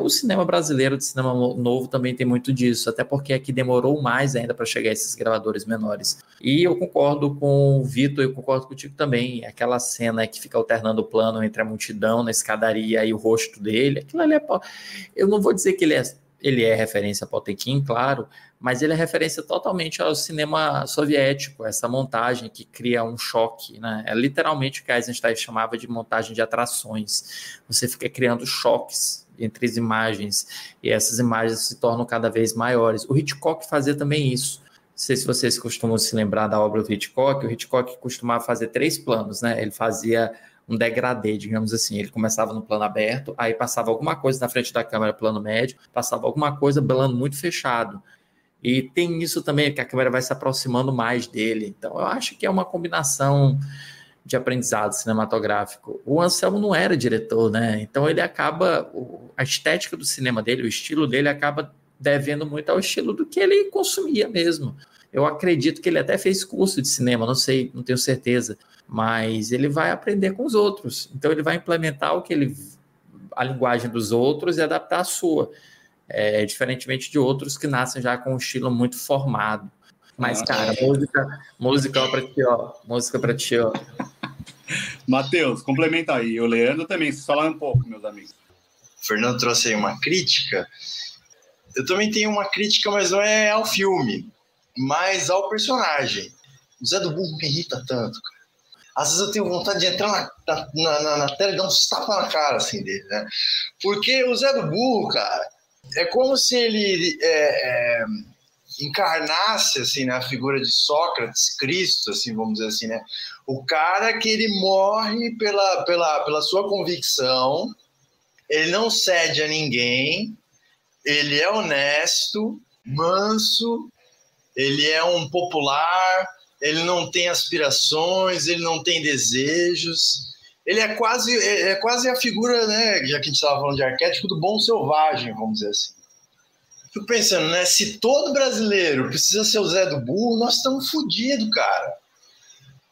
O cinema brasileiro de cinema novo também tem muito disso, até porque aqui demorou mais ainda para chegar esses gravadores menores. E eu concordo com o Vitor, eu concordo contigo também. Aquela cena que fica alternando o plano entre a multidão na escadaria e o rosto dele, aquilo ali é. Eu não vou dizer que ele é ele é referência a Potemkin, claro, mas ele é referência totalmente ao cinema soviético, essa montagem que cria um choque, né? É literalmente o que Eisenstein chamava de montagem de atrações. Você fica criando choques entre as imagens e essas imagens se tornam cada vez maiores. O Hitchcock fazia também isso. Não sei se vocês costumam se lembrar da obra do Hitchcock. O Hitchcock costumava fazer três planos, né? Ele fazia um degradê, digamos assim. Ele começava no plano aberto, aí passava alguma coisa na frente da câmera, plano médio, passava alguma coisa, plano muito fechado. E tem isso também, que a câmera vai se aproximando mais dele. Então, eu acho que é uma combinação de aprendizado cinematográfico. O Anselmo não era diretor, né? Então ele acaba a estética do cinema dele, o estilo dele acaba devendo muito ao estilo do que ele consumia mesmo. Eu acredito que ele até fez curso de cinema, não sei, não tenho certeza, mas ele vai aprender com os outros. Então ele vai implementar o que ele a linguagem dos outros e adaptar a sua. É, diferentemente de outros que nascem já com um estilo muito formado. Mas, ah, cara, música, música para ti, ó. Música para ti, ó. Matheus, complementa aí. O Leandro também, se falar um pouco, meus amigos. O Fernando trouxe aí uma crítica. Eu também tenho uma crítica, mas não é ao filme, mas ao personagem. O Zé do Burro me irrita tanto, cara. Às vezes eu tenho vontade de entrar na, na, na, na tela e dar um tapa na cara assim dele, né? Porque o Zé do Burro, cara, é como se ele é, é, encarnasse assim na figura de Sócrates, Cristo, assim vamos dizer assim, né? O cara que ele morre pela, pela, pela sua convicção, ele não cede a ninguém, ele é honesto, manso, ele é um popular, ele não tem aspirações, ele não tem desejos. Ele é quase, é, é quase a figura, né, já que a gente estava falando de arquétipo, do bom selvagem, vamos dizer assim. Fico pensando, né, se todo brasileiro precisa ser o Zé do Burro, nós estamos fodidos, cara.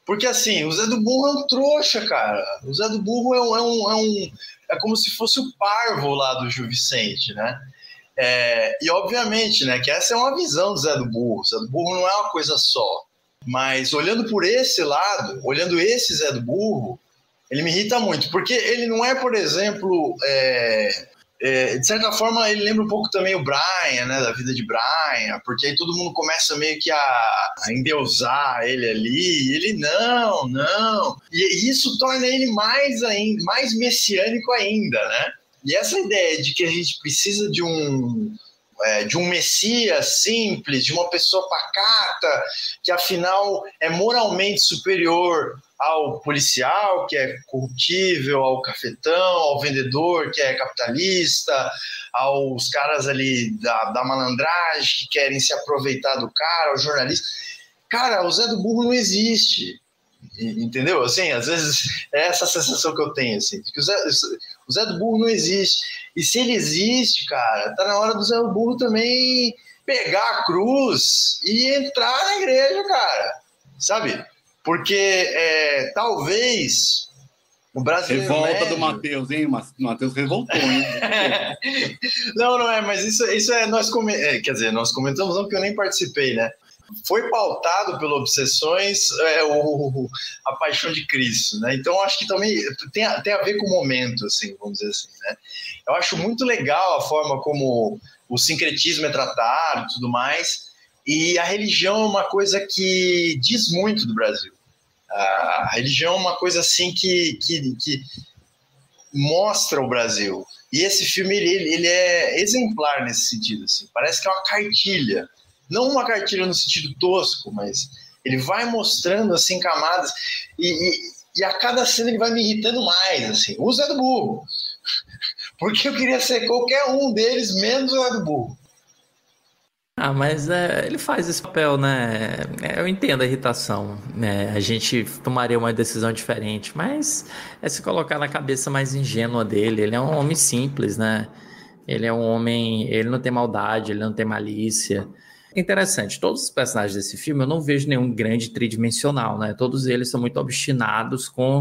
Porque assim, o Zé do Burro é um trouxa, cara. O Zé do Burro é um, é um, é, um, é como se fosse o parvo lá do Gil Vicente, né? É, e obviamente, né, que essa é uma visão do Zé do Burro. Zé do Burro não é uma coisa só. Mas olhando por esse lado, olhando esse Zé do Burro, ele me irrita muito, porque ele não é, por exemplo, é, é, de certa forma ele lembra um pouco também o Brian, né, da vida de Brian, porque aí todo mundo começa meio que a, a endeusar ele ali, e ele não, não, e isso torna ele mais ainda, mais messiânico ainda, né? E essa ideia de que a gente precisa de um é, de um messias simples, de uma pessoa pacata, que afinal é moralmente superior ao policial, que é corruptível, ao cafetão, ao vendedor, que é capitalista, aos caras ali da, da malandragem que querem se aproveitar do cara, ao jornalista. Cara, o Zé do Burro não existe. Entendeu? Assim, às vezes é essa sensação que eu tenho, assim, de que o Zé, o Zé do Burro não existe. E se ele existe, cara, tá na hora do Zé do Burro também pegar a cruz e entrar na igreja, cara. Sabe? Porque é, talvez o brasileiro. Revolta médio... do Matheus, hein? O Matheus revoltou, hein? não, não é, mas isso, isso é. Nós come... É, quer dizer, nós comentamos, não, porque eu nem participei, né? Foi pautado pelo Obsessões é, o, a Paixão de Cristo, né? Então acho que também tem a, tem a ver com o momento, assim, vamos dizer assim, né? Eu acho muito legal a forma como o sincretismo é tratado, tudo mais, e a religião é uma coisa que diz muito do Brasil. A religião é uma coisa assim que, que, que mostra o Brasil. E esse filme ele, ele é exemplar nesse sentido, assim. Parece que é uma cartilha não uma cartilha no sentido tosco, mas ele vai mostrando assim camadas e, e, e a cada cena ele vai me irritando mais, assim. O do Burro. Porque eu queria ser qualquer um deles, menos o Zé do Burro. Ah, mas é, ele faz esse papel, né? É, eu entendo a irritação. Né? A gente tomaria uma decisão diferente, mas é se colocar na cabeça mais ingênua dele. Ele é um homem simples, né? Ele é um homem. Ele não tem maldade, ele não tem malícia interessante. Todos os personagens desse filme eu não vejo nenhum grande tridimensional, né? Todos eles são muito obstinados com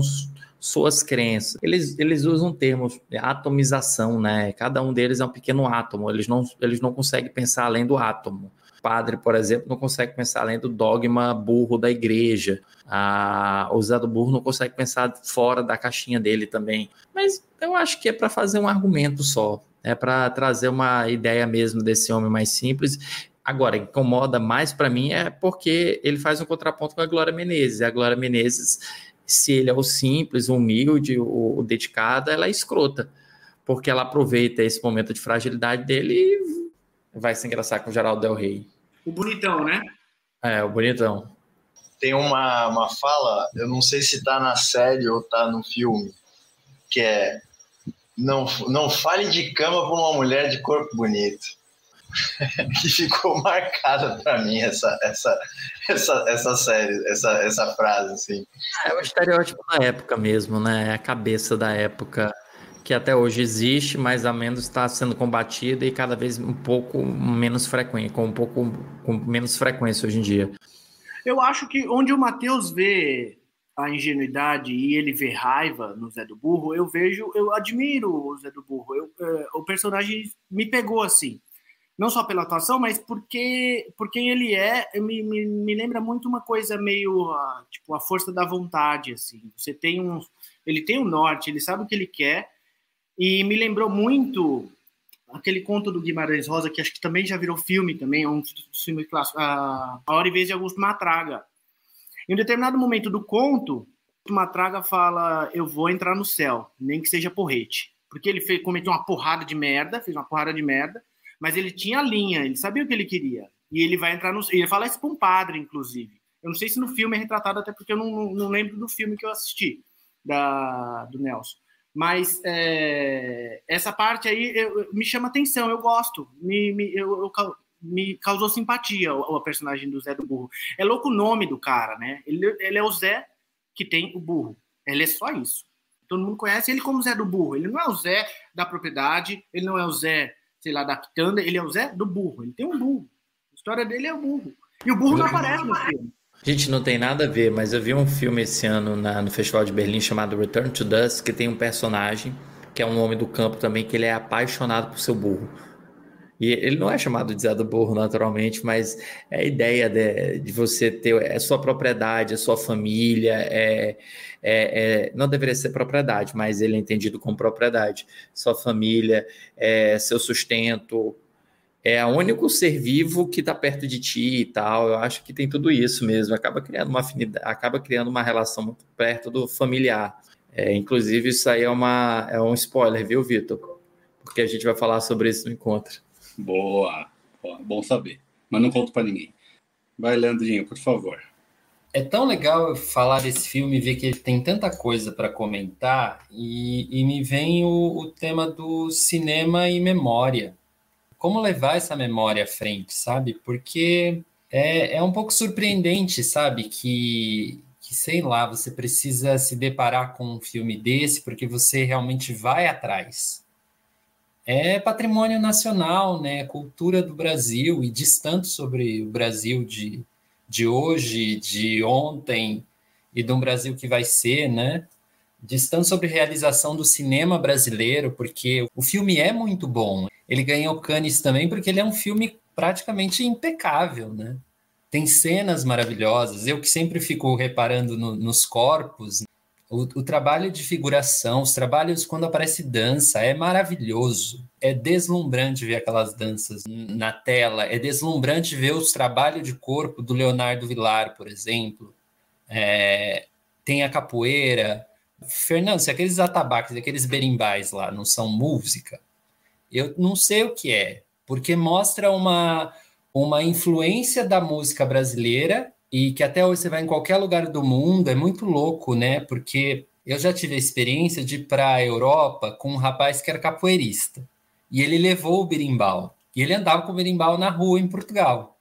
suas crenças. Eles, eles usam termos de atomização, né? Cada um deles é um pequeno átomo. Eles não, eles não conseguem pensar além do átomo. O padre, por exemplo, não consegue pensar além do dogma burro da igreja. A, o Zé do Burro não consegue pensar fora da caixinha dele também. Mas eu acho que é para fazer um argumento só. É para trazer uma ideia mesmo desse homem mais simples Agora, incomoda mais para mim é porque ele faz um contraponto com a Glória Menezes. A Glória Menezes, se ele é o simples, o humilde, o, o dedicado, ela é escrota. Porque ela aproveita esse momento de fragilidade dele e vai se engraçar com o Geraldo Del Rey. O bonitão, né? É, o bonitão. Tem uma, uma fala, eu não sei se tá na série ou tá no filme, que é não, não fale de cama para uma mulher de corpo bonito. que ficou marcada para mim essa, essa, essa, essa série, essa, essa frase, assim. É o estereótipo da época mesmo, né? É a cabeça da época que até hoje existe, mas a menos está sendo combatida e cada vez um pouco menos frequente, com um pouco com menos frequência hoje em dia. Eu acho que onde o Matheus vê a ingenuidade e ele vê raiva no Zé do Burro, eu vejo, eu admiro o Zé do Burro. Eu, uh, o personagem me pegou assim não só pela atuação, mas porque, porque ele é, me, me, me lembra muito uma coisa meio, uh, tipo, a força da vontade, assim. Você tem um, ele tem um norte, ele sabe o que ele quer, e me lembrou muito aquele conto do Guimarães Rosa, que acho que também já virou filme também, é um filme clássico, uh, A Hora e Vez de Augusto Matraga. Em um determinado momento do conto, Matraga fala, eu vou entrar no céu, nem que seja porrete. Porque ele fez, cometeu uma porrada de merda, fez uma porrada de merda, mas ele tinha a linha, ele sabia o que ele queria. E ele vai entrar no. Ele fala isso para um padre, inclusive. Eu não sei se no filme é retratado, até porque eu não, não lembro do filme que eu assisti, da, do Nelson. Mas é, essa parte aí eu, me chama atenção, eu gosto, me, me, eu, eu, me causou simpatia o, o, personagem do Zé do Burro. É louco o nome do cara, né? Ele, ele é o Zé que tem o burro. Ele é só isso. Todo mundo conhece ele como Zé do Burro. Ele não é o Zé da propriedade, ele não é o Zé, sei lá, da quitanda, ele é o Zé do burro. Ele tem um burro. A história dele é o burro. E o burro não aparece no filme. Gente, não tem nada a ver, mas eu vi um filme esse ano na, no Festival de Berlim chamado Return to Dust, que tem um personagem que é um homem do campo também, que ele é apaixonado por seu burro. E ele não é chamado de Zé do Burro naturalmente, mas é a ideia de, de você ter a é sua propriedade, a sua família, é, é, é, não deveria ser propriedade, mas ele é entendido como propriedade. Sua família, é, seu sustento, é o único ser vivo que está perto de ti e tal. Eu acho que tem tudo isso mesmo. Acaba criando uma afinidade, acaba criando uma relação muito perto do familiar. É, inclusive, isso aí é, uma, é um spoiler, viu, Vitor? Porque a gente vai falar sobre isso no encontro. Boa, bom saber. Mas não conto para ninguém. Vai, Leandrinho, por favor. É tão legal falar desse filme ver que ele tem tanta coisa para comentar, e, e, me vem o, o tema do cinema e memória como levar essa memória à frente, sabe? Porque é, é um pouco surpreendente, sabe? Que, que, sei lá, você precisa se deparar com um filme desse porque você realmente vai atrás. É patrimônio nacional, né? Cultura do Brasil e diz tanto sobre o Brasil de, de hoje, de ontem e de um Brasil que vai ser, né? Diz tanto sobre realização do cinema brasileiro, porque o filme é muito bom. Ele ganhou Cannes também porque ele é um filme praticamente impecável, né? Tem cenas maravilhosas. Eu que sempre fico reparando no, nos corpos, o, o, trabalho de figuração, os trabalhos quando aparece dança, é maravilhoso. É deslumbrante ver aquelas danças na tela. É deslumbrante ver os trabalhos de corpo do Leonardo Vilar, por exemplo. É, tem a capoeira. Fernando, se aqueles atabaques, aqueles berimbais lá não são música, eu não sei o que é, porque mostra uma, uma influência da música brasileira e que até hoje você vai em qualquer lugar do mundo, é muito louco, né? Porque eu já tive a experiência de ir para a Europa com um rapaz que era capoeirista. E ele levou o berimbau. E ele andava com o berimbau na rua em Portugal.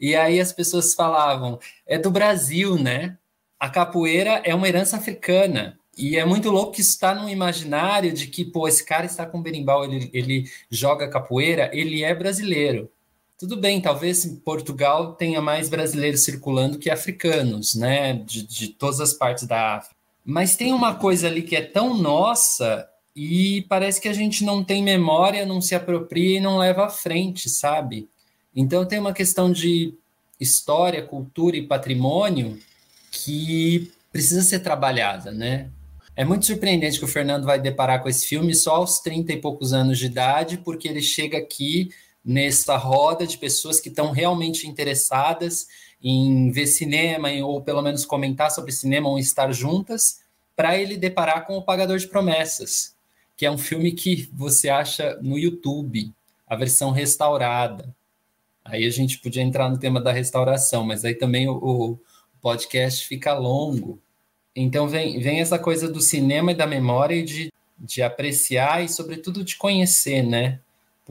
E aí as pessoas falavam: é do Brasil, né? A capoeira é uma herança africana. E é muito louco que isso está no imaginário de que, pô, esse cara está com berimbau, ele, ele joga capoeira, ele é brasileiro. Tudo bem, talvez Portugal tenha mais brasileiros circulando que africanos, né? De, de todas as partes da África. Mas tem uma coisa ali que é tão nossa e parece que a gente não tem memória, não se apropria e não leva à frente, sabe? Então tem uma questão de história, cultura e patrimônio que precisa ser trabalhada, né? É muito surpreendente que o Fernando vai deparar com esse filme só aos 30 e poucos anos de idade, porque ele chega aqui nessa roda de pessoas que estão realmente interessadas em ver cinema, ou pelo menos comentar sobre cinema, ou estar juntas, para ele deparar com O Pagador de Promessas, que é um filme que você acha no YouTube, a versão restaurada. Aí a gente podia entrar no tema da restauração, mas aí também o, o podcast fica longo. Então vem, vem essa coisa do cinema e da memória e de, de apreciar e, sobretudo, de conhecer, né?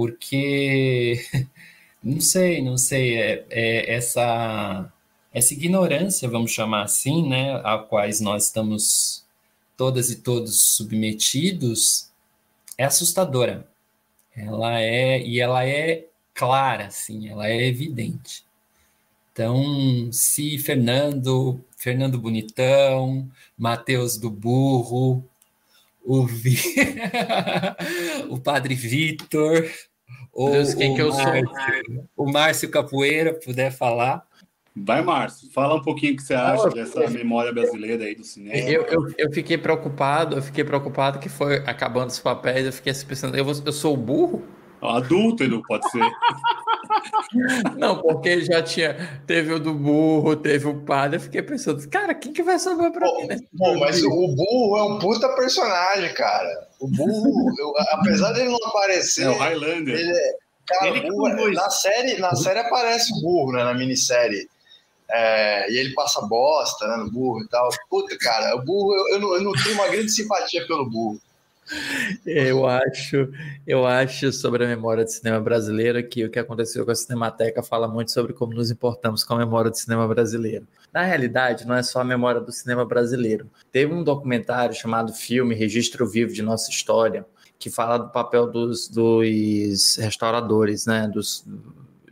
Porque, não sei, não sei, é, é essa, essa ignorância, vamos chamar assim, né? A quais nós estamos todas e todos submetidos, é assustadora. Ela é, e ela é clara, assim, ela é evidente. Então, se Fernando, Fernando Bonitão, Matheus do Burro, o, Vi... o Padre Vitor, ou Deus, quem o, que eu Márcio, o Márcio Capoeira puder falar. Vai, Márcio, fala um pouquinho o que você acha dessa memória brasileira aí do cinema. Eu, eu, eu, fiquei preocupado, eu fiquei preocupado que foi acabando os papéis, eu fiquei pensando, eu, eu sou burro? Adulto, Edu, pode ser. Não, porque já tinha. Teve o do burro, teve o padre. Eu fiquei pensando, cara, quem que vai sobrar pra mim? Né? Bom, mas o burro é um puta personagem, cara. O burro, eu, apesar dele não aparecer. É o Highlander. Ele é, cara, ele burro, na, série, na série aparece o burro, né? Na minissérie. É, e ele passa bosta né, no burro e tal. Puta, cara, o burro, eu, eu, não, eu não tenho uma grande simpatia pelo burro. Eu acho, eu acho sobre a memória do cinema brasileiro que o que aconteceu com a Cinemateca fala muito sobre como nos importamos com a memória do cinema brasileiro. Na realidade, não é só a memória do cinema brasileiro. Teve um documentário chamado Filme Registro Vivo de Nossa História, que fala do papel dos, dos restauradores, né? Dos,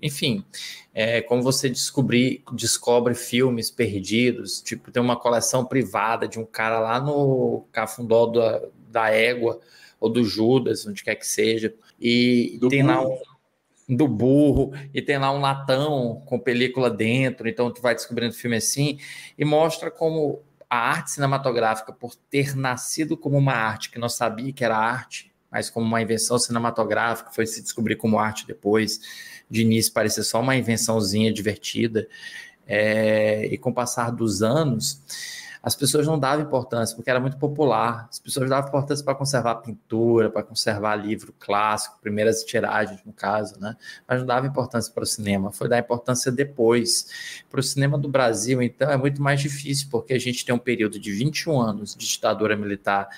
enfim, é, como você descobrir, descobre filmes perdidos, tipo, tem uma coleção privada de um cara lá no Cafundó da, da Égua, ou do Judas, onde quer que seja, e do tem burro. lá um do burro, e tem lá um latão com película dentro, então tu vai descobrindo filme assim, e mostra como a arte cinematográfica, por ter nascido como uma arte que não sabia que era arte, mas como uma invenção cinematográfica, foi se descobrir como arte depois, de início parecia só uma invençãozinha divertida, é, e com o passar dos anos, as pessoas não davam importância, porque era muito popular. As pessoas davam importância para conservar pintura, para conservar livro clássico, primeiras tiragens, no caso, né? Mas não dava importância para o cinema. Foi dar importância depois. Para o cinema do Brasil, então, é muito mais difícil, porque a gente tem um período de 21 anos de ditadura militar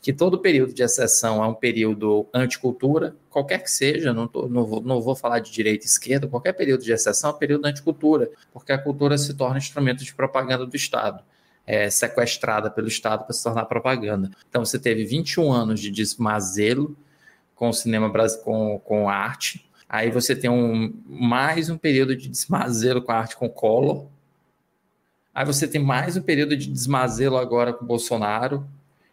que todo período de exceção é um período anticultura, qualquer que seja, não, tô, não, vou, não vou falar de direita e esquerda, qualquer período de exceção é um período anticultura, porque a cultura se torna instrumento de propaganda do Estado. É sequestrada pelo Estado para se tornar propaganda. Então você teve 21 anos de desmazelo com o cinema com, com arte. Aí você tem um, mais um período de desmazelo com a arte com Collor. Aí você tem mais um período de desmazelo agora com Bolsonaro.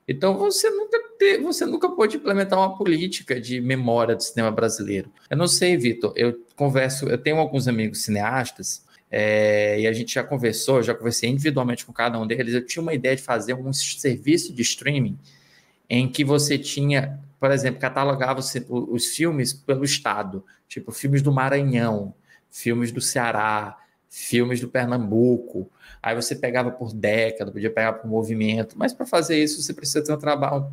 Então você nunca você nunca pôde implementar uma política de memória do cinema brasileiro. Eu não sei, Vitor. Eu converso, eu tenho alguns amigos cineastas é, e a gente já conversou, já conversei individualmente com cada um deles. Eu tinha uma ideia de fazer um serviço de streaming em que você tinha, por exemplo, catalogava os, os filmes pelo estado, tipo filmes do Maranhão, filmes do Ceará, filmes do Pernambuco. Aí você pegava por década, podia pegar por movimento, mas para fazer isso você precisa ter um trabalho.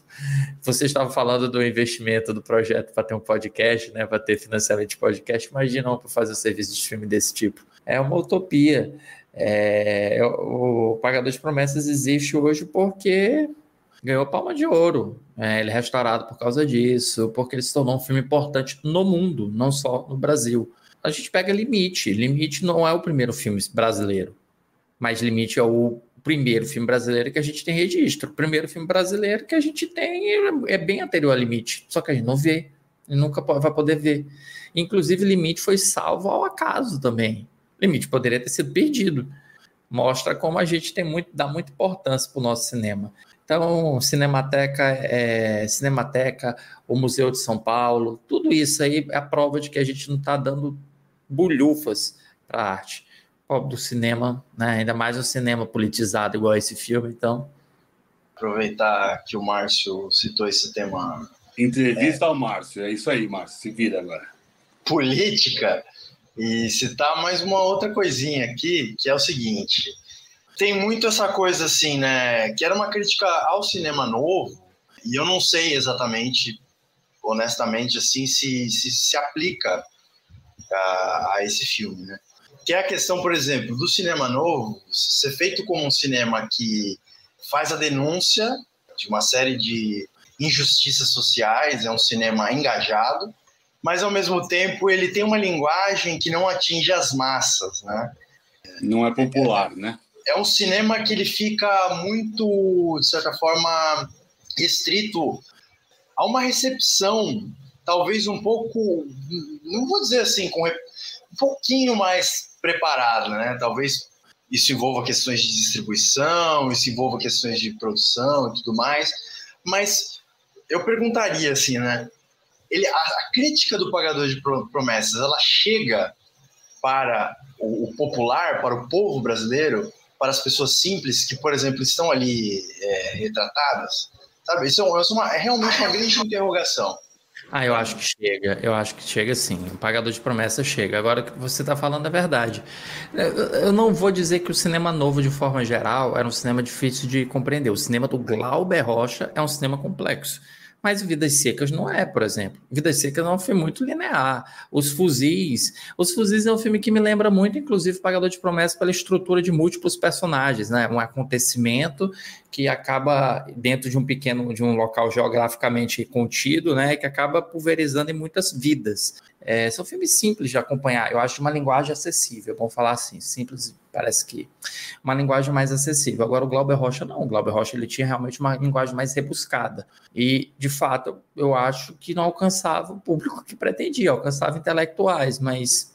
você estava falando do investimento do projeto para ter um podcast, né? Para ter financiamento de podcast. Imagina para fazer um serviço de streaming desse tipo. É uma utopia. É, o Pagador de Promessas existe hoje porque ganhou palma de ouro. É, ele é restaurado por causa disso, porque ele se tornou um filme importante no mundo, não só no Brasil a gente pega Limite. Limite não é o primeiro filme brasileiro, mas Limite é o primeiro filme brasileiro que a gente tem registro. O primeiro filme brasileiro que a gente tem é bem anterior a Limite, só que a gente não vê, e nunca vai poder ver. Inclusive, Limite foi salvo ao acaso também. Limite poderia ter sido perdido. Mostra como a gente tem muito, dá muita importância para o nosso cinema. Então, Cinemateca, é, Cinemateca, o Museu de São Paulo, tudo isso aí é a prova de que a gente não está dando bulhufas para a arte. Pobre do cinema, né? ainda mais o cinema politizado igual esse filme, então. Aproveitar que o Márcio citou esse tema. Entrevista é, ao Márcio, é isso aí, Márcio, se vira agora. Política, e citar mais uma outra coisinha aqui, que é o seguinte: tem muito essa coisa assim, né? Que era uma crítica ao cinema novo, e eu não sei exatamente, honestamente, assim, se se, se aplica a, a esse filme, né? Que é a questão, por exemplo, do cinema novo ser feito como um cinema que faz a denúncia de uma série de injustiças sociais, é um cinema engajado, mas ao mesmo tempo ele tem uma linguagem que não atinge as massas, né? Não é popular, né? É um cinema que ele fica muito, de certa forma, restrito a uma recepção talvez um pouco, não vou dizer assim, com um pouquinho mais preparado, né? Talvez isso envolva questões de distribuição, isso envolva questões de produção e tudo mais, mas eu perguntaria assim, né? Ele, a, a crítica do pagador de promessas, ela chega para o, o, popular, para o povo brasileiro, para as pessoas simples que, por exemplo, estão ali é, retratadas, sabe? Isso é, é, uma, é realmente uma grande interrogação. Ah, eu acho que chega, eu acho que chega sim. O pagador de promessas chega. Agora que você está falando é verdade. Eu não vou dizer que o cinema novo, de forma geral, era um cinema difícil de compreender. O cinema do Glauber Rocha é um cinema complexo. Mas Vidas Secas não é, por exemplo. Vidas Secas é um filme muito linear. Os Fuzis. Os Fuzis é um filme que me lembra muito, inclusive, Pagador de Promessas pela estrutura de múltiplos personagens, né? Um acontecimento que acaba dentro de um pequeno, de um local geograficamente contido, né, que acaba pulverizando em muitas vidas. É, são filmes simples de acompanhar, eu acho uma linguagem acessível, vamos falar assim, simples, parece que uma linguagem mais acessível. Agora o Glauber Rocha não, o Glauber Rocha ele tinha realmente uma linguagem mais rebuscada e, de fato, eu acho que não alcançava o público que pretendia, alcançava intelectuais, mas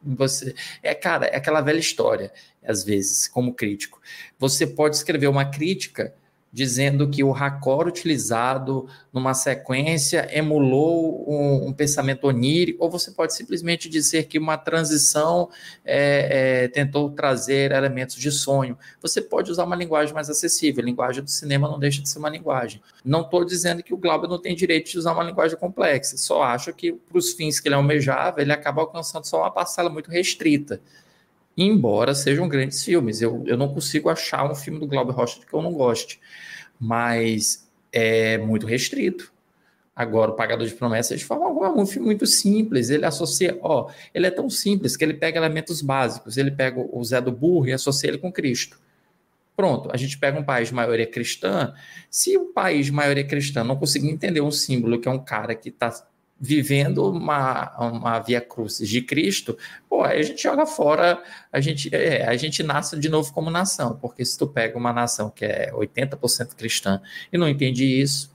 você é cara, é aquela velha história, às vezes, como crítico. Você pode escrever uma crítica dizendo que o raccord utilizado numa sequência emulou um, um, pensamento onírico, ou você pode simplesmente dizer que uma transição é, é, tentou trazer elementos de sonho. Você pode usar uma linguagem mais acessível. A linguagem do cinema não deixa de ser uma linguagem. Não estou dizendo que o Glauber não tem direito de usar uma linguagem complexa, só acho que, para os fins que ele almejava, ele acaba alcançando só uma parcela muito restrita embora sejam grandes filmes. Eu, eu não consigo achar um filme do Glauber Rocha que eu não goste mas é muito restrito. Agora, o Pagador de Promessas, de forma alguma, é um filme muito simples. Ele associa, ó, ele é tão simples que ele pega elementos básicos. Ele pega o Zé do Burro e associa ele com Cristo. Pronto, a gente pega um país de maioria cristã. Se o país de maioria cristã não conseguir entender um símbolo que é um cara que está vivendo uma, uma via crucis de Cristo, pô, aí a gente joga fora, a gente, é, a gente nasce de novo como nação, porque se tu pega uma nação que é 80% cristã e não entende isso,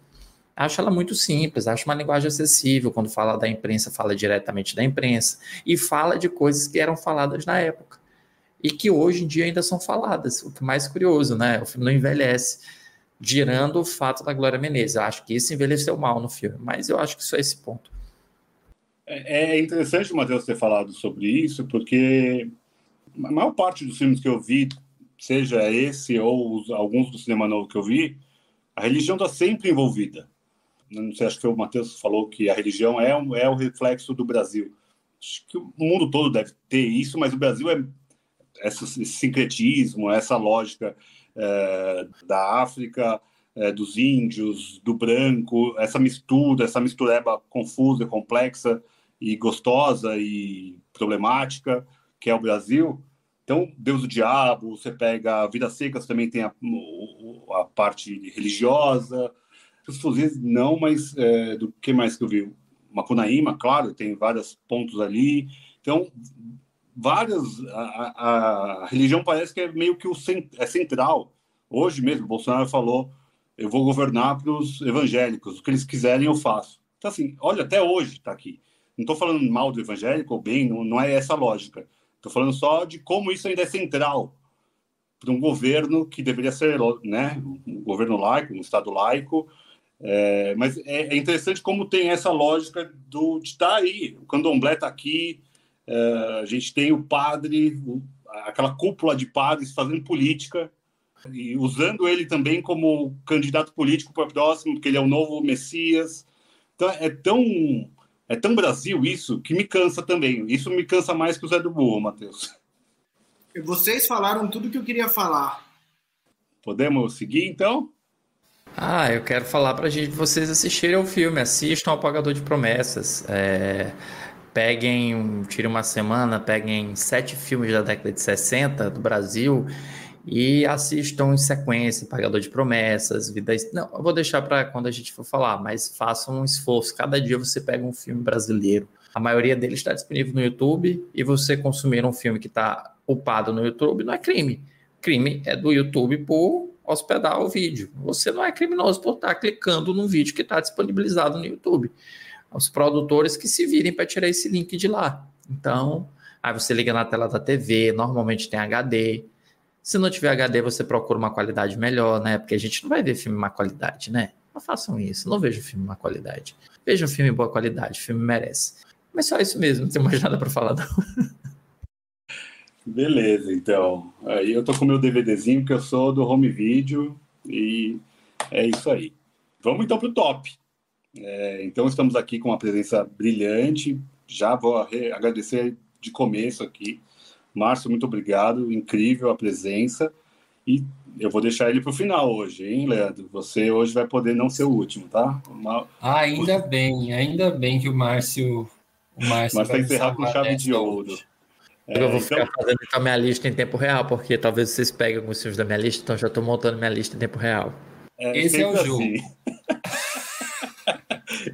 acho ela muito simples, acho uma linguagem acessível, quando fala da imprensa, fala diretamente da imprensa, e fala de coisas que eram faladas na época, e que hoje em dia ainda são faladas, o que é mais curioso, né, o filme não envelhece, girando o fato da Glória Menezes. Acho que isso envelheceu mal no filme, mas eu acho que só é esse ponto. É, é interessante, Matheus, ter falado sobre isso, porque a maior parte dos filmes que eu vi, seja esse ou os, alguns do cinema novo que eu vi, a religião está sempre envolvida. Não sei, acho que o Matheus falou que a religião é, é o reflexo do Brasil. Acho que o mundo todo deve ter isso, mas o Brasil é esse sincretismo, essa lógica é, da África, é, dos índios, do branco, essa mistura, essa mistureba confusa, complexa e gostosa e problemática, que é o Brasil. Então, Deus do Diabo, você pega Vidas Secas, também tem a, a parte religiosa. Os fuzis não, mas é, do que mais que eu vi? Macunaíma, claro, tem vários pontos ali. Então, várias. A, a, religião parece que é meio que o é central. Hoje mesmo, Bolsonaro falou: eu vou governar para os evangélicos, o que eles quiserem eu faço. Então, assim, olha, até hoje está aqui. Não estou falando mal do evangélico ou bem, não, não é essa a lógica. Estou falando só de como isso ainda é central para um governo que deveria ser né, um governo laico, um Estado laico. É, mas é, é, interessante como tem essa lógica do, de estar tá aí. O candomblé está aqui, a gente tem o padre, aquela cúpula de padres fazendo política e usando ele também como candidato político para o próximo, porque ele é o novo Messias. Então é tão é tão Brasil isso que me cansa também. Isso me cansa mais que o Zé do Burro, Matheus. Vocês falaram tudo que eu queria falar. Podemos seguir então? Ah, eu quero falar para gente vocês assistirem ao filme, assistam ao Pagador de Promessas. É, peguem, tirem uma semana, peguem sete filmes da década de 60 do Brasil e assistam em sequência Pagador de Promessas, Vida. Não, eu vou deixar para quando a gente for falar, mas façam um esforço. Cada dia você pega um filme brasileiro. A maioria deles está disponível no YouTube e você consumir um filme que está upado no YouTube não é crime. Crime é do YouTube por hospedar o vídeo. Você não é criminoso por estar tá clicando num vídeo que está disponibilizado no YouTube. Os produtores que se virem para tirar esse link de lá. Então, aí você liga na tela da TV, normalmente tem HD, se não tiver HD, você procura uma qualidade melhor, né? Porque a gente não vai ver filme má qualidade, né? Não façam isso, não vejo filme má qualidade. Veja um filme boa qualidade, filme merece. Mas só isso mesmo, não tem mais nada para falar, não. Beleza, então. Aí eu tô com meu DVDzinho, que eu sou do home video, e é isso aí. Vamos então pro top. É, então estamos aqui com uma presença brilhante. Já vou agradecer de começo aqui Márcio, muito obrigado, incrível a presença. E eu vou deixar ele para o final hoje, hein, Leandro? Você hoje vai poder não ser o último, tá? Uma... Ah, ainda bem, ainda bem que o Márcio. O Márcio Mas vai encerrar com chave de ouro. É, eu vou então... ficar fazendo então minha lista em tempo real, porque talvez vocês peguem alguns filmes da minha lista, então já estou montando minha lista em tempo real. É, Esse é o jogo. Assim.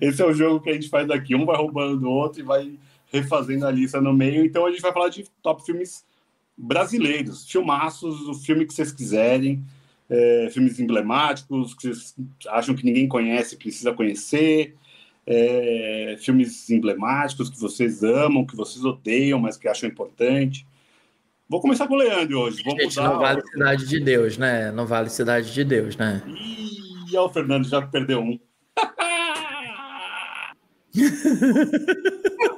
Esse é o jogo que a gente faz aqui. Um vai roubando do outro e vai refazendo a lista no meio. Então a gente vai falar de top filmes brasileiros, filmaços, o filme que vocês quiserem, é, filmes emblemáticos que vocês acham que ninguém conhece, precisa conhecer, é, filmes emblemáticos que vocês amam, que vocês odeiam, mas que acham importante. Vou começar com o Leandro hoje. Vou Gente, não vale Cidade de Deus, né? Não vale Cidade de Deus, né? E o Fernando já perdeu um.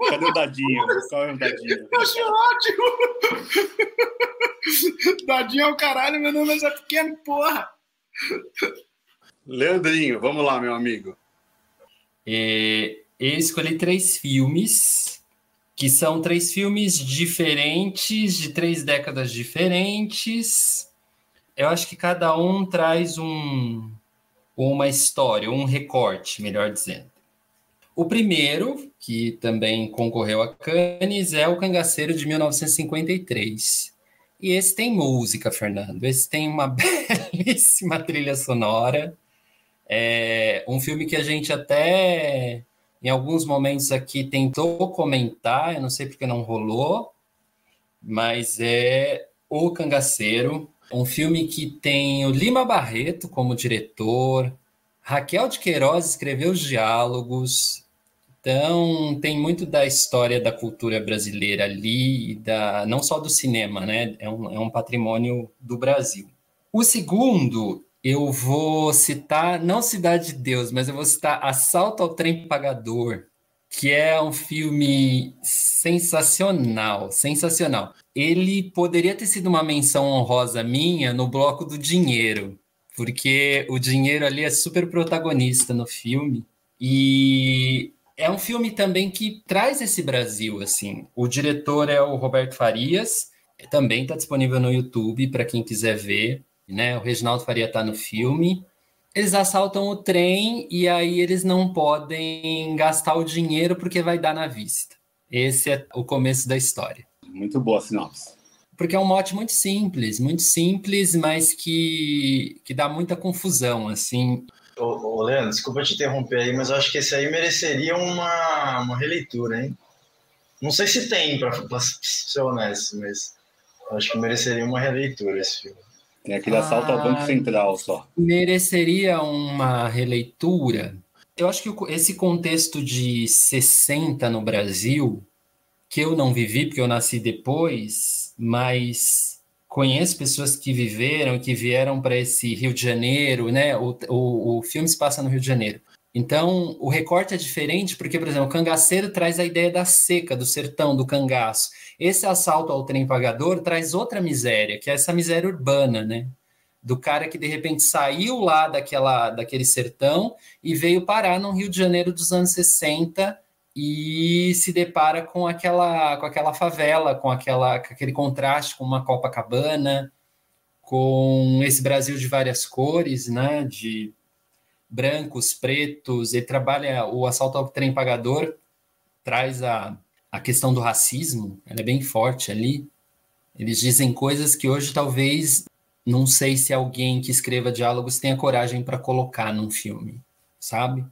Cadê o dadinho? Qual é o dadinho? Eu achei ótimo! dadinho é o caralho, meu nome é pequeno, porra! Leandrinho, vamos lá, meu amigo. É, eu escolhi três filmes, que são três filmes diferentes, de três décadas diferentes. Eu acho que cada um traz um, uma história, um recorte, melhor dizendo. O primeiro, que também concorreu a Cannes, é O Cangaceiro de 1953. E esse tem música, Fernando. Esse tem uma belíssima trilha sonora. É um filme que a gente até em alguns momentos aqui tentou comentar, eu não sei porque não rolou, mas é O Cangaceiro, um filme que tem o Lima Barreto como diretor, Raquel de Queiroz escreveu os diálogos, então, tem muito da história da cultura brasileira ali, da, não só do cinema, né? É um, é um patrimônio do Brasil. O segundo, eu vou citar, não Cidade de Deus, mas eu vou citar Assalto ao Trem Pagador, que é um filme sensacional, sensacional. Ele poderia ter sido uma menção honrosa minha no bloco do dinheiro, porque o dinheiro ali é super protagonista no filme. E é um filme também que traz esse Brasil, assim. O diretor é o Roberto Farias, também está disponível no YouTube para quem quiser ver, né? O Reginaldo Faria está no filme. Eles assaltam o trem e aí eles não podem gastar o dinheiro porque vai dar na vista. Esse é o começo da história. Muito boa sinopse. Porque é um mote muito simples, muito simples, mas que, que dá muita confusão, assim. Ô, ô, Leandro, desculpa te interromper aí, mas eu acho que esse aí mereceria uma, uma releitura, hein? Não sei se tem, para ser honesto, mas acho que mereceria uma releitura esse filme. Tem aquele assalto ao Banco ah, Central só. Mereceria uma releitura. Eu acho que esse contexto de 60 no Brasil, que eu não vivi, porque eu nasci depois, mas conheço pessoas que viveram, que vieram para esse Rio de Janeiro, né? O, o, o filme se passa no Rio de Janeiro. Então, o recorte é diferente porque, por exemplo, o cangaceiro traz a ideia da seca, do sertão, do cangaço. Esse assalto ao trem pagador traz outra miséria, que é essa miséria urbana, né? Do cara que de repente saiu lá daquela, daquele sertão e veio parar no Rio de Janeiro dos anos 60 e se depara com aquela, com aquela favela, com, aquela, com aquele contraste com uma Copacabana, com esse Brasil de várias cores, né, de brancos, pretos, ele trabalha o assalto ao trem pagador, traz a, a questão do racismo, ela é bem forte ali. Eles dizem coisas que hoje talvez não sei se alguém que escreva diálogos tenha coragem para colocar num filme, sabe?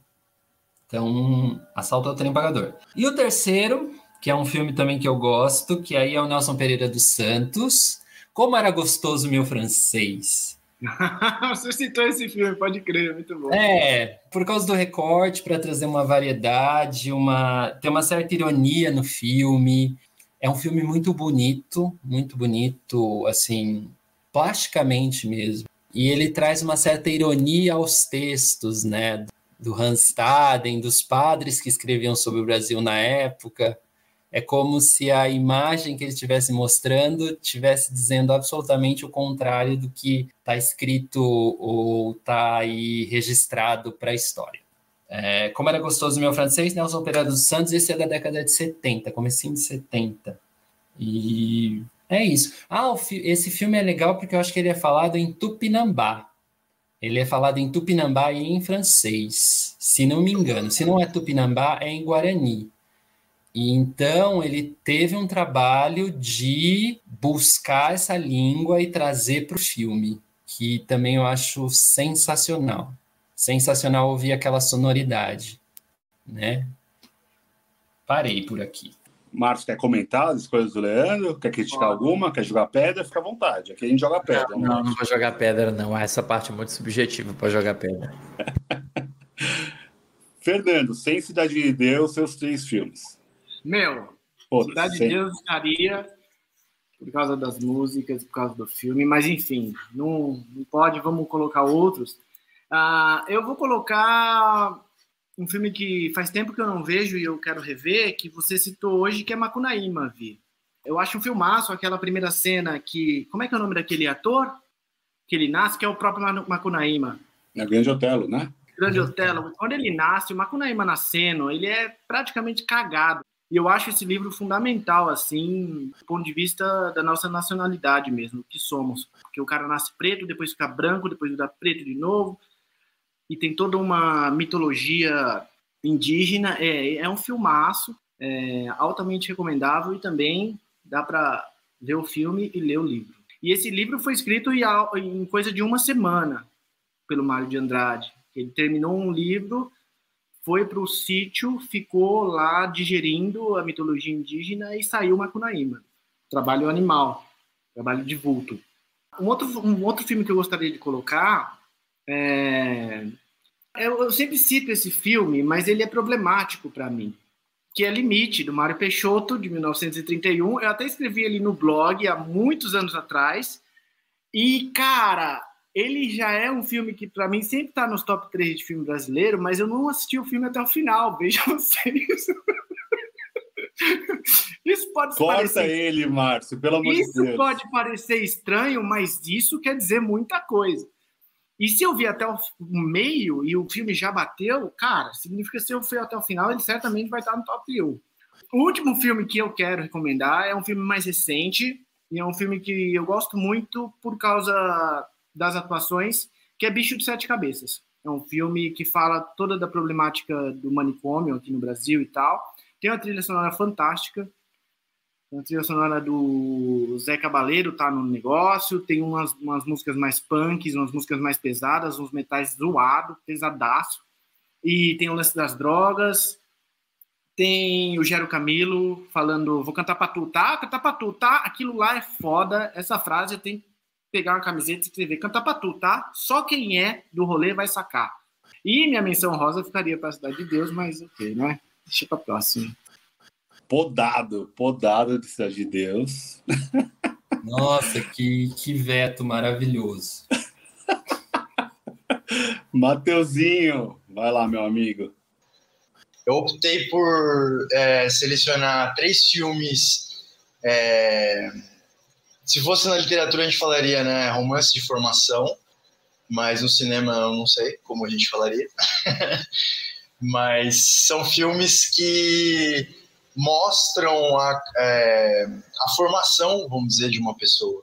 Então, Assalto ao Trem Pagador. E o terceiro, que é um filme também que eu gosto, que aí é o Nelson Pereira dos Santos. Como era gostoso meu francês. Você citou esse filme, pode crer, muito bom. É, por causa do recorte, para trazer uma variedade, uma tem uma certa ironia no filme. É um filme muito bonito, muito bonito, assim, plasticamente mesmo. E ele traz uma certa ironia aos textos, né? Do Hans Staden, dos padres que escreviam sobre o Brasil na época. É como se a imagem que ele estivesse mostrando estivesse dizendo absolutamente o contrário do que está escrito ou está aí registrado para a história. É, como era gostoso o meu francês, Nelson Pereira dos Santos, esse é da década de 70, comecinho de 70. E é isso. Ah, esse filme é legal porque eu acho que ele é falado em Tupinambá, ele é falado em Tupinambá e em francês, se não me engano. Se não é Tupinambá, é em Guarani. E então ele teve um trabalho de buscar essa língua e trazer para o filme, que também eu acho sensacional. Sensacional ouvir aquela sonoridade, né? Parei por aqui. Márcio, quer comentar as coisas do Leandro? Quer criticar alguma? Quer jogar pedra? Fica à vontade. Aqui a gente joga pedra. Não, não, não vou jogar pedra, não. Essa parte é muito subjetiva para jogar pedra. Fernando, sem Cidade de Deus, seus três filmes. Meu, Cidade sem... de Deus estaria por causa das músicas, por causa do filme, mas enfim, não, não pode, vamos colocar outros. Uh, eu vou colocar um filme que faz tempo que eu não vejo e eu quero rever, que você citou hoje, que é Macunaíma, Vi. Eu acho um filmaço, aquela primeira cena que... Como é que é o nome daquele ator? Que ele nasce, que é o próprio Macunaíma. É Grande Otelo, né? Grande Otelo. Quando ele nasce, o Macunaíma nascendo, ele é praticamente cagado. E eu acho esse livro fundamental, assim, do ponto de vista da nossa nacionalidade mesmo, que somos. Porque o cara nasce preto, depois fica branco, depois fica preto de novo, e tem toda uma mitologia indígena. É, é um filmaço, é, altamente recomendável e também dá para ver o filme e ler o livro. E esse livro foi escrito em coisa de uma semana pelo Mário de Andrade. Ele terminou um livro, foi para o sítio, ficou lá digerindo a mitologia indígena e saiu Macunaíma. Trabalho animal, trabalho de vulto. Um outro, um outro filme que eu gostaria de colocar é... Eu, eu sempre cito esse filme, mas ele é problemático para mim, que é Limite, do Mário Peixoto, de 1931. Eu até escrevi ele no blog há muitos anos atrás. E, cara, ele já é um filme que, para mim, sempre está nos top 3 de filme brasileiro, mas eu não assisti o filme até o final, veja vocês. Isso pode Corta parecer... ele, Márcio, pelo amor de Deus. Isso pode parecer estranho, mas isso quer dizer muita coisa. E se eu vi até o meio e o filme já bateu, cara, significa que se eu fui até o final, ele certamente vai estar no top 1. O último filme que eu quero recomendar é um filme mais recente e é um filme que eu gosto muito por causa das atuações, que é Bicho de Sete Cabeças. É um filme que fala toda da problemática do manicômio aqui no Brasil e tal. Tem uma trilha sonora fantástica, a trilha sonora do Zé Cabaleiro tá no negócio, tem umas, umas músicas mais punks, umas músicas mais pesadas, uns metais zoado, pesadaço. E tem o lance das drogas, tem o Gero Camilo falando, vou cantar pra tu, tá? Cantar pra tu, tá? Aquilo lá é foda, essa frase tem que pegar uma camiseta e escrever, cantar pra tu, tá? Só quem é do rolê vai sacar. E minha menção rosa ficaria pra Cidade de Deus, mas ok, né? Deixa pra próxima podado, podado de Cidade de Deus. Nossa, que, que veto maravilhoso. Mateuzinho, vai lá, meu amigo. Eu optei por é, selecionar três filmes. É, se fosse na literatura, a gente falaria né, romance de formação, mas no cinema eu não sei como a gente falaria. mas são filmes que mostram a, é, a formação, vamos dizer, de uma pessoa.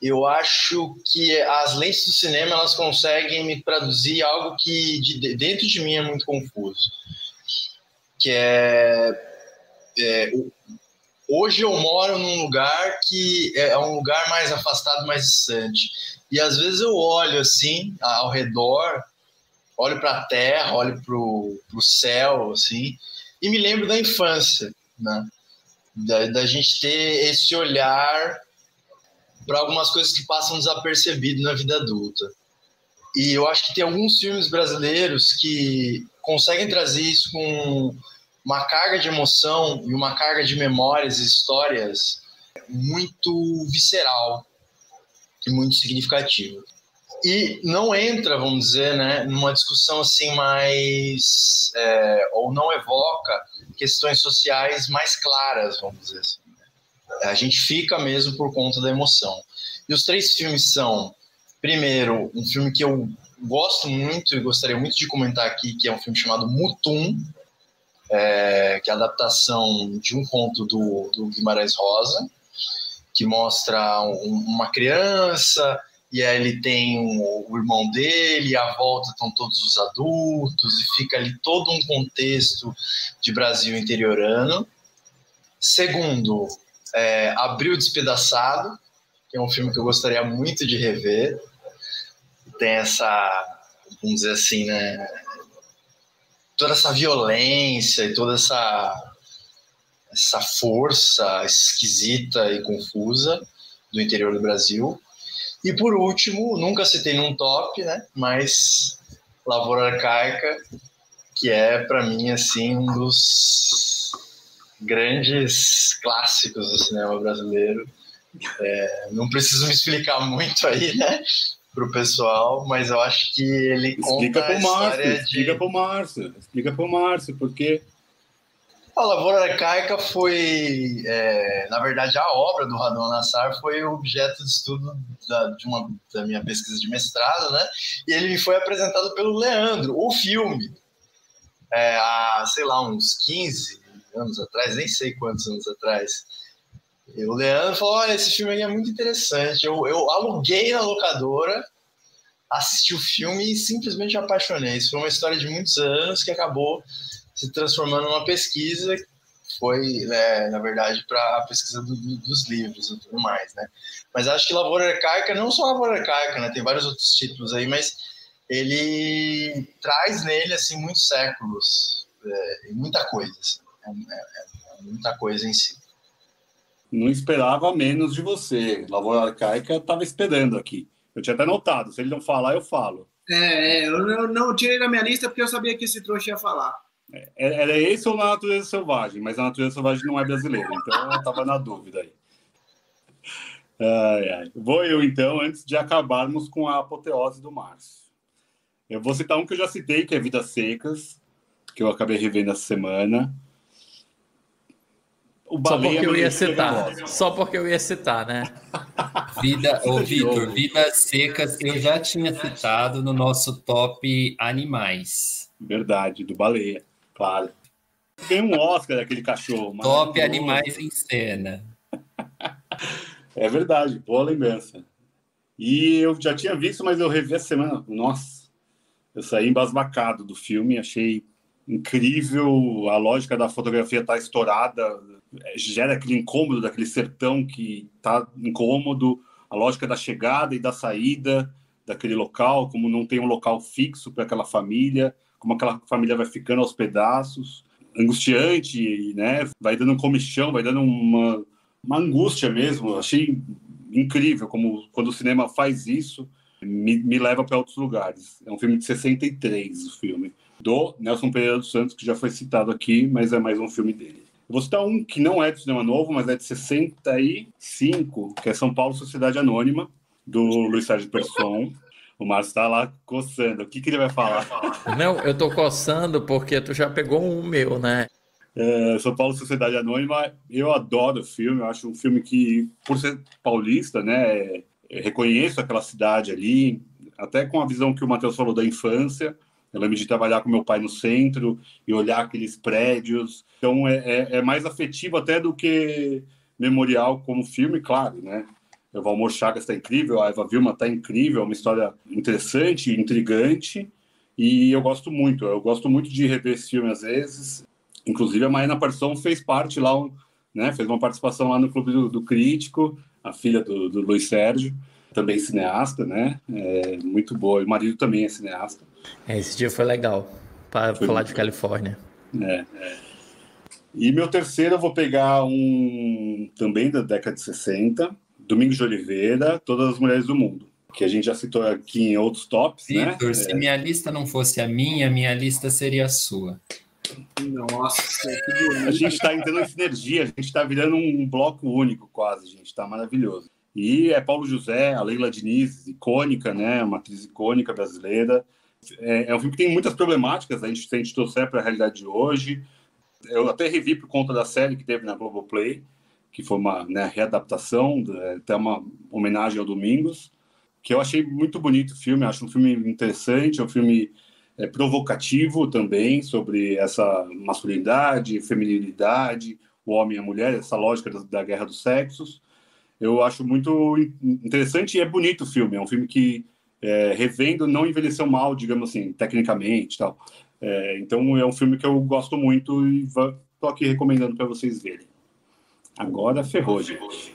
Eu acho que as lentes do cinema elas conseguem me traduzir algo que de, dentro de mim é muito confuso, que é, é hoje eu moro num lugar que é, é um lugar mais afastado, mais distante. E às vezes eu olho assim ao redor, olho para a terra, olho para o céu, assim, e me lembro da infância, né? Da, da gente ter esse olhar para algumas coisas que passam desapercebido na vida adulta. E eu acho que tem alguns filmes brasileiros que conseguem trazer isso com uma carga de emoção e uma carga de memórias e histórias muito visceral e muito significativa e não entra, vamos dizer, né, numa discussão assim mais é, ou não evoca questões sociais mais claras, vamos dizer assim. A gente fica mesmo por conta da emoção. E os três filmes são, primeiro, um filme que eu gosto muito e gostaria muito de comentar aqui, que é um filme chamado Mutum, é, que é a adaptação de um conto do, do Guimarães Rosa, que mostra um, uma criança e aí ele tem um, o irmão dele, à volta estão todos os adultos, e fica ali todo um contexto de Brasil interiorano. Segundo, é, Abril Despedaçado, que é um filme que eu gostaria muito de rever. Tem essa, vamos dizer assim, né? Toda essa violência e toda essa, essa força esquisita e confusa do interior do Brasil. E por último, nunca citei num top, né? Mas Lavoura Arcaica, que é para mim assim um dos grandes clássicos do cinema brasileiro. É, não preciso me explicar muito aí, né? Pro pessoal, mas eu acho que ele explica conta pro a Márcio, história explica de... pro Márcio, explica pro Márcio, porque A Lavoura Arcaica foi, é, na verdade, a obra do Radon Nassar foi objeto de estudo da, de uma, da minha pesquisa de mestrado, né? E ele me foi apresentado pelo Leandro, o filme, é, há, sei lá, uns 15 anos atrás, nem sei quantos anos atrás. E o Leandro falou: Olha, esse filme aí é muito interessante. Eu, eu aluguei na locadora, assisti o filme e simplesmente me apaixonei. Isso foi uma história de muitos anos que acabou se transformando numa pesquisa. Foi, né, na verdade, para a pesquisa do, do, dos livros e tudo mais, né? Mas acho que Lavoura Arcaica, não só Lavoura Arcaica, né? Tem vários outros títulos aí, mas ele traz nele, assim, muitos séculos é, e muita coisa, assim. é, é, é muita coisa em si não esperava menos de você. Lavoura Arcaica estava esperando aqui. Eu tinha até notado. Se ele não falar, eu falo. É, é eu não, não, tirei da minha lista porque eu sabia que esse trouxa ia falar. É, era esse ou na Natureza Selvagem, mas a Natureza Selvagem não é brasileira, então eu estava na dúvida aí. Ai, ai. Vou eu então, antes de acabarmos com a apoteose do Márcio. Eu vou citar um que eu já citei, que é Vidas Secas, que eu acabei revendo essa semana. O Só porque eu ia citar. Só porque eu ia citar, né? Vida, ô Vitor, Vidas Secas eu já tinha citado no nosso top animais. Verdade, do Baleia, claro. Tem um Oscar daquele cachorro. Top animais em cena. É verdade, boa lembrança. E eu já tinha visto, mas eu revi a semana. Nossa, eu saí embasbacado do filme, achei incrível. A lógica da fotografia tá estourada, gera aquele incômodo daquele sertão que tá incômodo. A lógica da chegada e da saída daquele local, como não tem um local fixo para aquela família, como aquela família vai ficando aos pedaços, angustiante, né? Vai dando um comichão, vai dando uma, uma angústia mesmo. Achei incrível como quando o cinema faz isso, me, me leva para outros lugares. É um filme de 63, o filme do Nelson Pereira dos Santos, que já foi citado aqui, mas é mais um filme dele. Vou citar um que não é do cinema novo, mas é de 65, que é São Paulo Sociedade Anônima, do Luiz Sérgio Persson. O Márcio está lá coçando. O que, que ele vai falar? Não, eu tô coçando porque tu já pegou um meu, né? É, São Paulo Sociedade Anônima, eu adoro o filme. Eu acho um filme que, por ser paulista, né, reconheço aquela cidade ali, até com a visão que o Matheus falou da infância. Eu lembro de trabalhar com meu pai no centro e olhar aqueles prédios. Então é, é, é mais afetivo até do que memorial como filme, claro, né? O Valmor Chagas está incrível, a Eva Vilma está incrível, é uma história interessante, intrigante, e eu gosto muito. Eu gosto muito de rever esse filme às vezes. Inclusive, a Maína Parsão fez parte lá, né? Fez uma participação lá no Clube do, do Crítico, a filha do, do Luiz Sérgio, também cineasta, né? É, muito boa. E o marido também é cineasta. É, esse dia foi legal, para falar de Califórnia. É, é. E meu terceiro eu vou pegar um também da década de 60, Domingos de Oliveira, Todas as Mulheres do Mundo, que a gente já citou aqui em outros tops, Victor, né? se é. minha lista não fosse a minha, minha lista seria a sua. Nossa, que bonito. A gente está entrando em sinergia, a gente está virando um bloco único quase, gente, está maravilhoso. E é Paulo José, a Leila Diniz, icônica, né? Uma atriz icônica brasileira. É, é um filme que tem muitas problemáticas, a gente, se a gente trouxer para a realidade de hoje. Eu até revi por conta da série que teve na Globoplay, que foi uma né, readaptação, até uma homenagem ao Domingos, que eu achei muito bonito o filme, acho um filme interessante, é um filme é, provocativo também, sobre essa masculinidade, feminilidade, o homem e a mulher, essa lógica da, da guerra dos sexos. eu acho muito interessante e é bonito o filme. É um filme que, é, revendo, não envelheceu mal, digamos assim, tecnicamente tal. É, então é um filme que eu gosto muito e estou aqui recomendando para vocês verem. Agora ferrou, gente.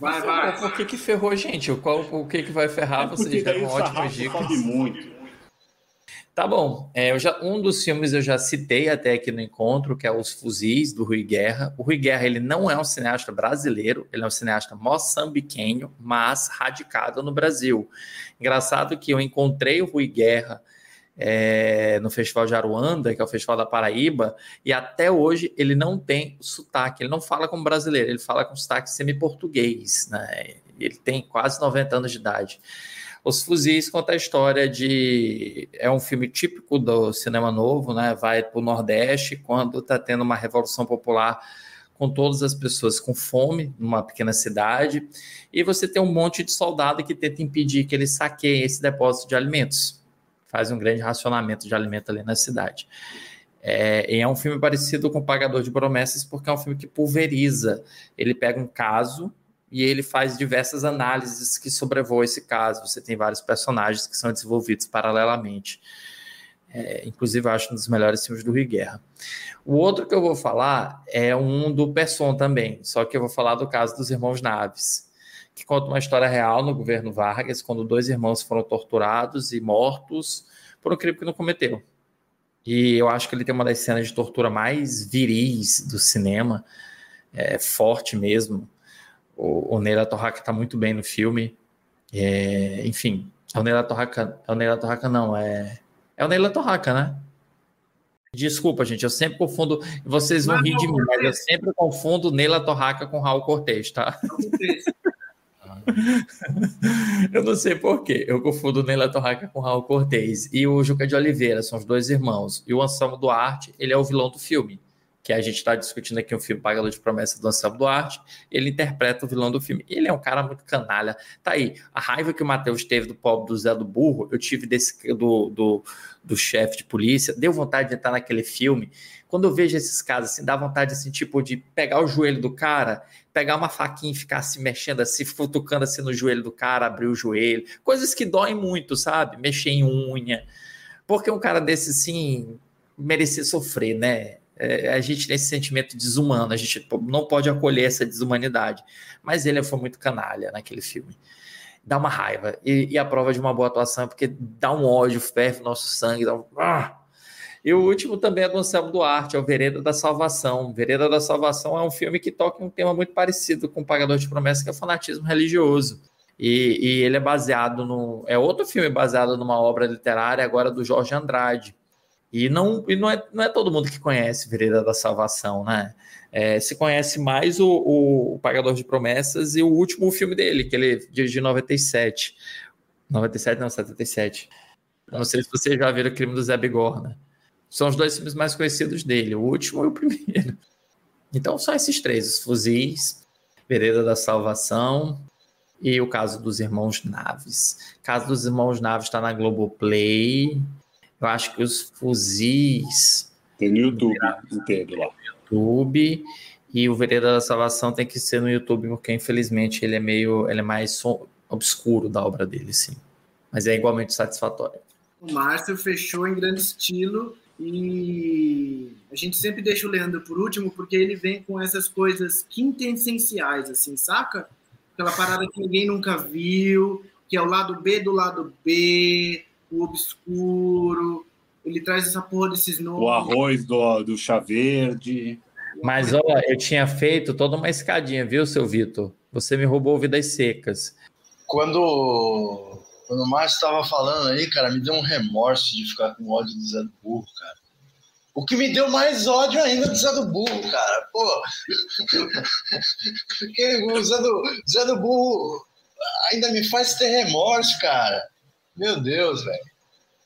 Vai, vai. Por que, que ferrou, gente? Qual, o que, que vai ferrar? É vocês deram ótimas dicas. muito. Tá bom. É, já, um dos filmes eu já citei até aqui no encontro, que é Os Fuzis, do Rui Guerra. O Rui Guerra ele não é um cineasta brasileiro, ele é um cineasta moçambiquenho, mas radicado no Brasil. Engraçado que eu encontrei o Rui Guerra é, no Festival de Aruanda, que é o Festival da Paraíba, e até hoje ele não tem sotaque, ele não fala como brasileiro, ele fala com sotaque semi-português, né? Ele tem quase 90 anos de idade. Os Fuzis conta a história de. É um filme típico do cinema novo, né? Vai para o Nordeste quando está tendo uma revolução popular com todas as pessoas com fome numa pequena cidade, e você tem um monte de soldado que tenta impedir que eles saqueiem esse depósito de alimentos. Faz um grande racionamento de alimento ali na cidade. É, é um filme parecido com Pagador de Promessas, porque é um filme que pulveriza. Ele pega um caso e ele faz diversas análises que sobrevoam esse caso. Você tem vários personagens que são desenvolvidos paralelamente. É, inclusive, eu acho um dos melhores filmes do Rui Guerra. O outro que eu vou falar é um do Person também, só que eu vou falar do caso dos irmãos Naves, que conta uma história real no governo Vargas, quando dois irmãos foram torturados e mortos por um crime que não cometeu. E eu acho que ele tem uma das cenas de tortura mais viris do cinema, é, forte mesmo. O, o Neila Torraca está muito bem no filme. É, enfim, é o Neila Torraca. É o Neila Torraca, não, é. É o Neila Torraca, né? Desculpa, gente, eu sempre confundo. Vocês vão rir de mim, mas eu sempre confundo Neila Torraca com Raul Cortez, tá? Eu não sei porquê. Eu confundo Neila Torraca com Raul Cortez. E o Juca de Oliveira, são os dois irmãos. E o Anselmo Duarte, ele é o vilão do filme que a gente está discutindo aqui o filme Pagador de Promessa do Anselmo Duarte, ele interpreta o vilão do filme. Ele é um cara muito canalha. Tá aí, a raiva que o Matheus teve do pobre do Zé do Burro, eu tive desse do, do, do chefe de polícia, deu vontade de entrar naquele filme. Quando eu vejo esses casos, assim, dá vontade, assim, tipo, de pegar o joelho do cara, pegar uma faquinha e ficar se mexendo assim, futucando assim no joelho do cara, abrir o joelho. Coisas que doem muito, sabe? Mexer em unha. Porque um cara desse, assim, merecia sofrer, né? é, a gente tem esse sentimento desumano, a gente não pode acolher essa desumanidade. Mas ele foi muito canalha naquele filme. Dá uma raiva. E, e a prova de uma boa atuação, porque dá um ódio, ferve o nosso sangue. Dá um... ah! E o último também é do Anselmo Duarte, é o Vereda da Salvação. Vereda da Salvação é um filme que toca um tema muito parecido com o Pagador de Promessas, que é o fanatismo religioso. E, e, ele é baseado no. É outro filme baseado numa obra literária agora do Jorge Andrade. E não, e não, é, não é todo mundo que conhece Vereda da Salvação, né? É, se conhece mais o, o, Pagador de Promessas e o último filme dele, que ele dirigiu em 97. 97, não, 77. Não sei se vocês já viram o crime do Zé Bigorna. São os dois filmes mais conhecidos dele, o último e o primeiro. Então são esses três: Os Fuzis, Vereda da Salvação e o caso dos Irmãos Naves. O caso dos Irmãos Naves está na Globoplay. Eu acho que os fuzis. Tem no YouTube inteiro lá. YouTube. E o Vereda da Salvação tem que ser no YouTube, porque infelizmente ele é meio. ele é mais obscuro da obra dele, sim. Mas é igualmente satisfatório. O Márcio fechou em grande estilo e a gente sempre deixa o Leandro por último, porque ele vem com essas coisas quintessenciais, assim, saca? Aquela parada que ninguém nunca viu, que é o lado B do lado B, o obscuro, ele traz essa porra desses nomes. O arroz do, do chá verde. Mas olha, eu tinha feito toda uma escadinha, viu, seu Vitor? Você me roubou vidas secas. Quando, quando o Márcio estava falando aí, cara, me deu um remorso de ficar com ódio do Zé do Burro, cara. O que me deu mais ódio ainda do Zé do Burro, cara. Pô. Porque o Zé do, Zé do Burro ainda me faz ter remorso, cara. Meu Deus, velho.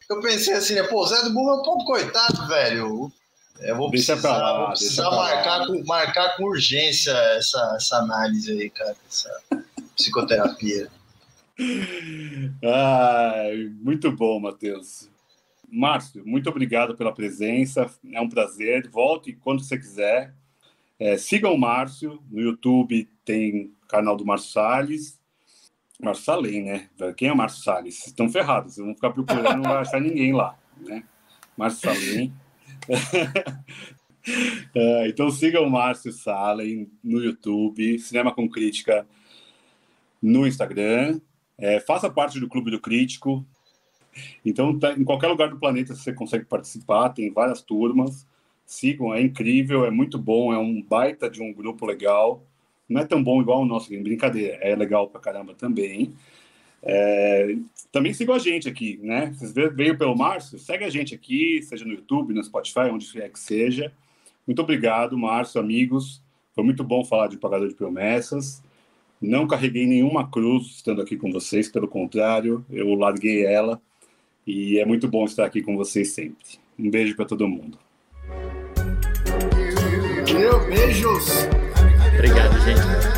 Eu pensei assim, né? Pô, o Zé do Burro é um pouco coitado, velho. Eu vou deixa precisar, lá, vou precisar marcar, com, marcar com urgência essa, essa análise aí, cara. Essa psicoterapia. Ai, muito bom, Matheus. Márcio, muito obrigado pela presença. É um prazer. Volte quando você quiser. É, sigam o Márcio no YouTube, tem canal do Márcio Salles. Márcio Salem, né? Quem é Márcio Salles? Estão ferrados, vocês vão ficar procurando, não vai achar ninguém lá, né? Márcio Salem. É, então sigam o Márcio Salem no YouTube, Cinema com Crítica no Instagram. É, faça parte do Clube do Crítico. Então, tá, em qualquer lugar do planeta você consegue participar, tem várias turmas. Sigam, é incrível, é muito bom, é um baita de um grupo legal. Não é tão bom igual o nosso, brincadeira, é legal pra caramba também. É, também sigam a gente aqui, né? Vocês veio pelo Márcio? Segue a gente aqui, seja no YouTube, no Spotify, onde quer que seja. Muito obrigado, Márcio, amigos. Foi muito bom falar de Pagador de Promessas. Não carreguei nenhuma cruz estando aqui com vocês, pelo contrário, eu larguei ela. E é muito bom estar aqui com vocês sempre. Um beijo para todo mundo. Meu, beijos! Obrigado, gente.